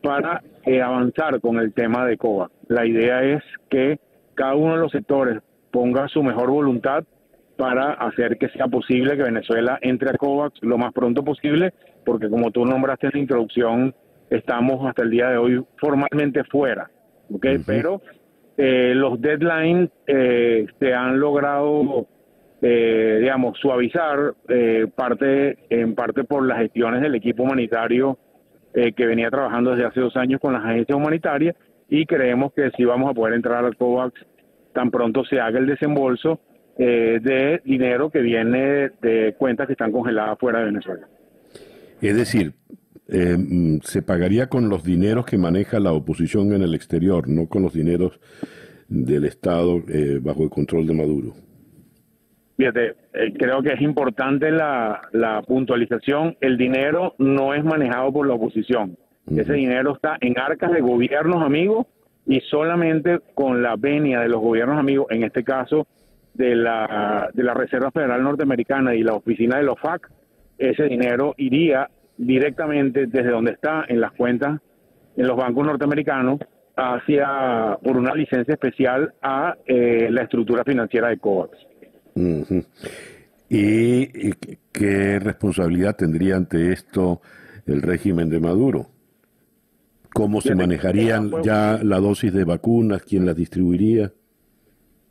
para eh, avanzar con el tema de COVAX. La idea es que cada uno de los sectores ponga su mejor voluntad para hacer que sea posible que Venezuela entre a COVAX lo más pronto posible, porque como tú nombraste en la introducción, estamos hasta el día de hoy formalmente fuera, ¿ok? Pero eh, los deadlines eh, se han logrado, digamos, suavizar parte en parte por las gestiones del equipo humanitario eh, que venía trabajando desde hace dos años con las agencias humanitarias y creemos que sí vamos a poder entrar al COVAX tan pronto se haga el desembolso eh, de dinero que viene de cuentas que están congeladas fuera de Venezuela. Es decir, eh, mm, se pagaría con los dineros que maneja la oposición en el exterior, no con los dineros del Estado bajo el control de Maduro. Fíjate, eh, creo que es importante la, puntualización. El dinero no es manejado por la oposición. Ese dinero está en arcas de gobiernos amigos y solamente con la venia de los gobiernos amigos, en este caso de la, de la Reserva Federal Norteamericana y la oficina de los FAC, ese dinero iría directamente desde donde está en las cuentas en los bancos norteamericanos hacia, por una licencia especial, a eh, la estructura financiera de COVAX. ¿Y qué responsabilidad tendría ante esto el régimen de Maduro? ¿Cómo se manejarían ya la dosis de vacunas? ¿Quién las distribuiría?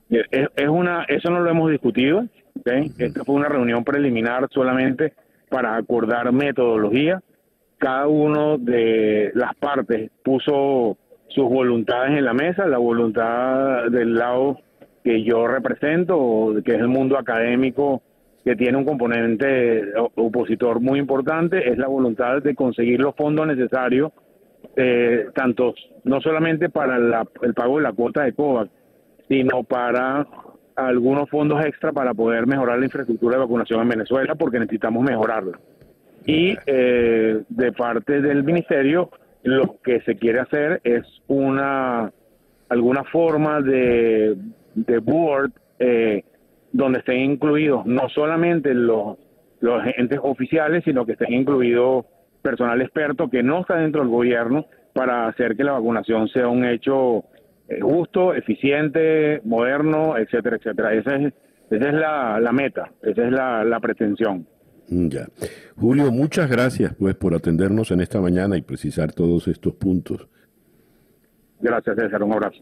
Es, una, eso no lo hemos discutido. Esta fue una reunión preliminar solamente para acordar metodología. Cada uno de las partes puso sus voluntades en la mesa, la voluntad del lado que yo represento, que es el mundo académico que tiene un componente opositor muy importante, es la voluntad de conseguir los fondos necesarios, eh, tanto no solamente para el pago de la cuota de COVAX, sino para algunos fondos extra para poder mejorar la infraestructura de vacunación en Venezuela, porque necesitamos mejorarla. Y eh, de parte del ministerio, lo que se quiere hacer es una alguna forma de de board eh, donde estén incluidos no solamente los, los entes oficiales, sino que estén incluidos personal experto que no está dentro del gobierno para hacer que la vacunación sea un hecho eh, justo, eficiente, moderno, etcétera, etcétera. Esa es, esa es la, la meta, esa es la, la pretensión. Mm, ya. Julio, muchas gracias pues por atendernos en esta mañana y precisar todos estos puntos. Gracias, César. Un abrazo.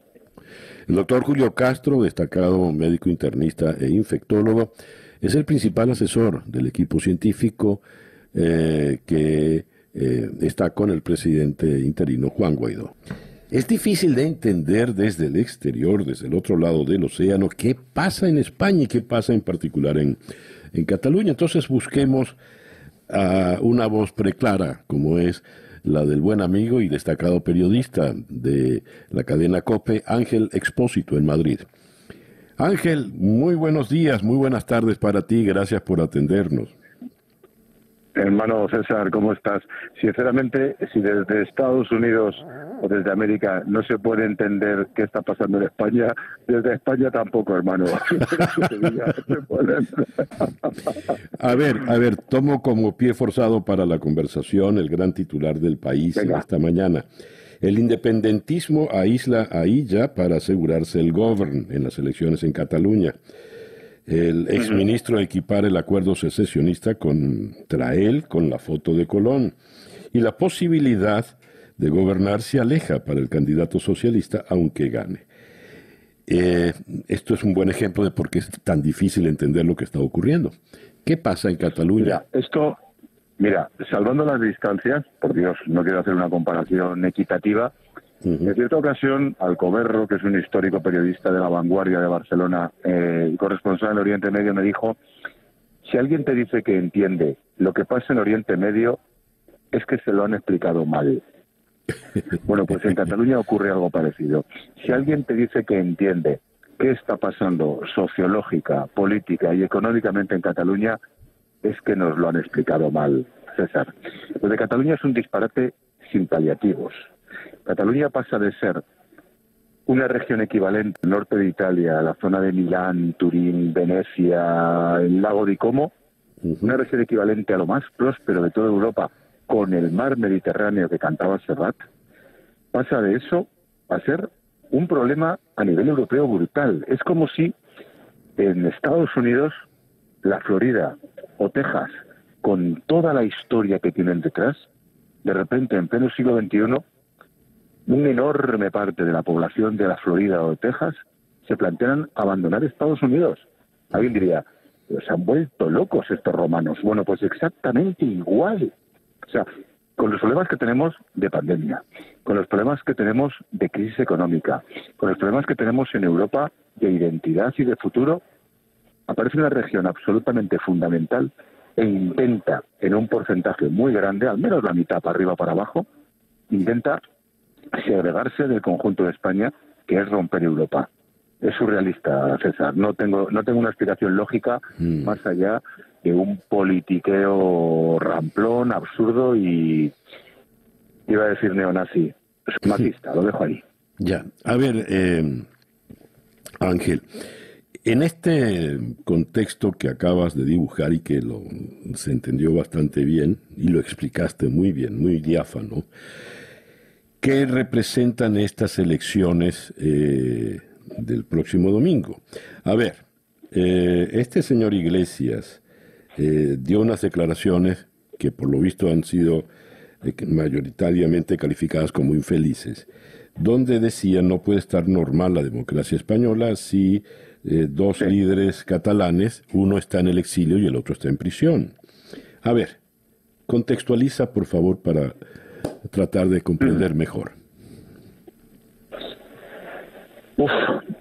El doctor Julio Castro, destacado médico internista e infectólogo, es el principal asesor del equipo científico eh, que eh, está con el presidente interino Juan Guaidó. Es difícil de entender desde el exterior, desde el otro lado del océano, qué pasa en España y qué pasa en particular en, en Cataluña. Entonces busquemos a una voz preclara, como es la del buen amigo y destacado periodista de la cadena COPE, Ángel Expósito en Madrid. Ángel, muy buenos días, muy buenas tardes para ti, gracias por atendernos. Hermano César, ¿cómo estás? Sinceramente, si desde Estados Unidos o desde América no se puede entender qué está pasando en España, desde España tampoco, hermano. a ver, a ver, tomo como pie forzado para la conversación el gran titular del país esta mañana. El independentismo aísla a Illa para asegurarse el gobern en las elecciones en Cataluña. El exministro equipar el acuerdo secesionista contra él con la foto de Colón. Y la posibilidad de gobernar se aleja para el candidato socialista, aunque gane. Eh, esto es un buen ejemplo de por qué es tan difícil entender lo que está ocurriendo. ¿Qué pasa en Cataluña? Mira, esto, mira, salvando las distancias, por Dios, no quiero hacer una comparación equitativa. En cierta ocasión, Alcoberro, que es un histórico periodista de la vanguardia de Barcelona eh, y corresponsal en Oriente Medio, me dijo, si alguien te dice que entiende lo que pasa en Oriente Medio, es que se lo han explicado mal. Bueno, pues en Cataluña ocurre algo parecido. Si alguien te dice que entiende qué está pasando sociológica, política y económicamente en Cataluña, es que nos lo han explicado mal, César. Lo de Cataluña es un disparate sin paliativos. Cataluña pasa de ser una región equivalente al norte de Italia, la zona de Milán, Turín, Venecia, el lago de Como, una región equivalente a lo más próspero de toda Europa, con el mar Mediterráneo que cantaba Serrat, pasa de eso a ser un problema a nivel europeo brutal. Es como si en Estados Unidos, la Florida o Texas, con toda la historia que tienen detrás, de repente en pleno siglo XXI, una enorme parte de la población de la Florida o de Texas se plantean abandonar Estados Unidos. Alguien diría, se han vuelto locos estos romanos. Bueno, pues exactamente igual. O sea, con los problemas que tenemos de pandemia, con los problemas que tenemos de crisis económica, con los problemas que tenemos en Europa de identidad y de futuro, aparece una región absolutamente fundamental e intenta, en un porcentaje muy grande, al menos la mitad para arriba para abajo, intenta segregarse del conjunto de España, que es romper Europa. Es surrealista, César. No tengo, no tengo una explicación lógica Mm. más allá de un politiqueo ramplón, absurdo y iba a decir neonazi, sumatista, lo dejo ahí. Ya, a ver, eh, Ángel, en este contexto que acabas de dibujar y que lo, se entendió bastante bien y lo explicaste muy bien, muy diáfano, ¿qué representan estas elecciones eh, del próximo domingo? A ver, eh, este señor Iglesias eh, dio unas declaraciones que por lo visto han sido mayoritariamente calificadas como infelices, donde decía no puede estar normal la democracia española si dos líderes catalanes, uno está en el exilio y el otro está en prisión. A ver, contextualiza por favor para tratar de comprender mejor. Uf,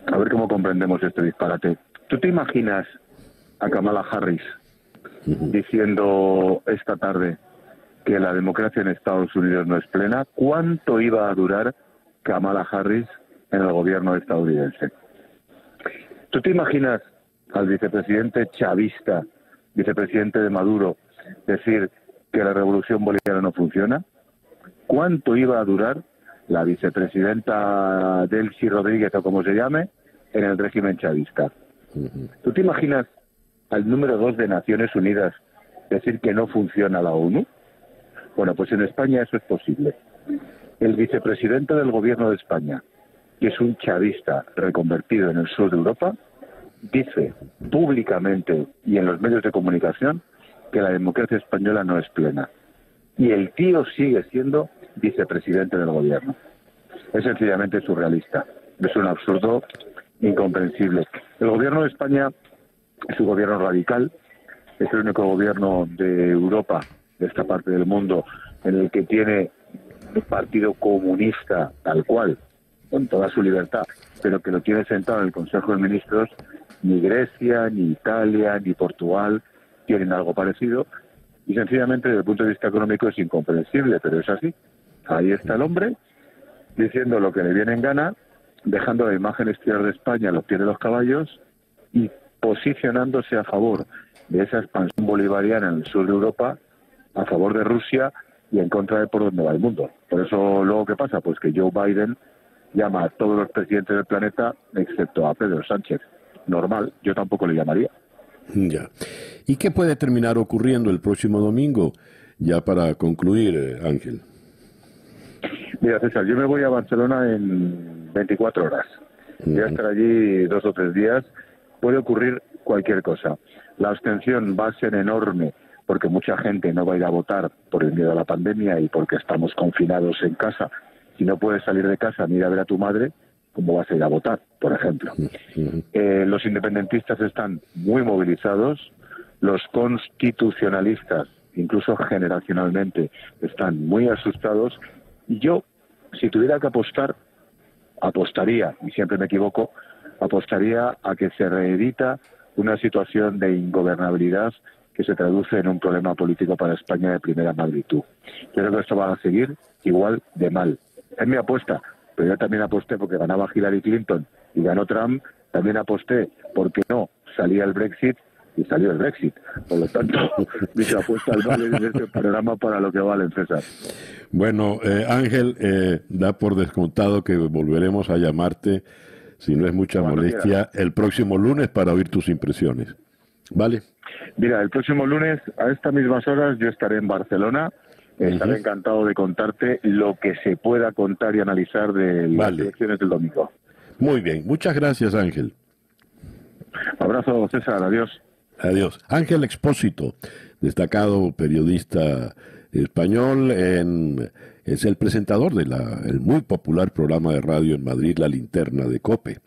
a ver cómo comprendemos este disparate. ¿Tú te imaginas a Kamala Harris diciendo esta tarde que la democracia en Estados Unidos no es plena? ¿Cuánto iba a durar Kamala Harris en el gobierno estadounidense? ¿Tú te imaginas al vicepresidente chavista, vicepresidente de Maduro, decir que la revolución boliviana no funciona? ¿Cuánto iba a durar la vicepresidenta Delcy Rodríguez o como se llame en el régimen chavista? ¿Tú te imaginas al número dos de Naciones Unidas decir que no funciona la ONU? Bueno, pues en España eso es posible. El vicepresidente del gobierno de España, que es un chavista reconvertido en el sur de Europa, dice públicamente y en los medios de comunicación que la democracia española no es plena. Y el tío sigue siendo vicepresidente del gobierno. Es sencillamente surrealista. Es un absurdo incomprensible. El gobierno de España es un gobierno radical, es el único gobierno de Europa, de esta parte del mundo, en el que tiene un partido comunista tal cual, con toda su libertad, pero que lo tiene sentado en el Consejo de Ministros, ni Grecia, ni Italia, ni Portugal tienen algo parecido, y sencillamente desde el punto de vista económico es incomprensible, pero es así. Ahí está el hombre diciendo lo que le viene en gana, dejando la imagen exterior de España a los pies de los caballos y posicionándose a favor de esa expansión bolivariana en el sur de Europa, a favor de Rusia y en contra de por donde va el mundo. Por eso luego qué pasa, pues que Joe Biden llama a todos los presidentes del planeta, excepto a Pedro Sánchez. Normal, yo tampoco le llamaría. Ya. ¿Y qué puede terminar ocurriendo el próximo domingo? Ya para concluir, eh, Ángel. Mira, César, yo me voy a Barcelona en 24 horas. Voy a estar allí dos o tres días. Puede ocurrir cualquier cosa. La abstención va a ser enorme porque mucha gente no va a ir a votar por el miedo a la pandemia y porque estamos confinados en casa. Si no puedes salir de casa ni ir a ver a tu madre, cómo vas a ir a votar, por ejemplo. Eh, los independentistas están muy movilizados, los constitucionalistas, incluso generacionalmente, están muy asustados. Y yo, si tuviera que apostar, apostaría, y siempre me equivoco, apostaría a que se reedita una situación de ingobernabilidad que se traduce en un problema político para España de primera magnitud. Yo creo que esto va a seguir igual de mal. Es mi apuesta, pero yo también aposté porque ganaba Hillary Clinton y ganó Trump, también aposté porque no salía el Brexit y salió el Brexit. Por lo tanto, mi apuesta al vale en este panorama para lo que vale, César. Bueno, eh, Ángel, eh, da por descontado que volveremos a llamarte, si no es mucha molestia, el próximo lunes para oír tus impresiones. ¿Vale? Mira, el próximo lunes a estas mismas horas yo estaré en Barcelona. Estaré encantado de contarte lo que se pueda contar y analizar de las elecciones del domingo. Muy bien, muchas gracias Ángel. Abrazo César, adiós. Adiós. Ángel Expósito, destacado periodista español, es el presentador del muy popular programa de radio en Madrid, La Linterna de Cope.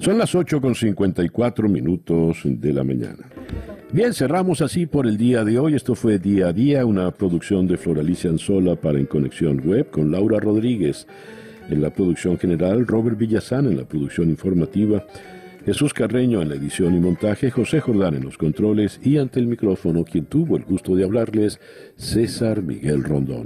Son las 8 con 54 minutos de la mañana. Bien, cerramos así por el día de hoy. Esto fue Día a Día, una producción de Floralicia Anzola para En Conexión Web con Laura Rodríguez en la producción general, Robert Villazán en la producción informativa, Jesús Carreño en la edición y montaje, José Jordán en los controles y ante el micrófono quien tuvo el gusto de hablarles, César Miguel Rondón.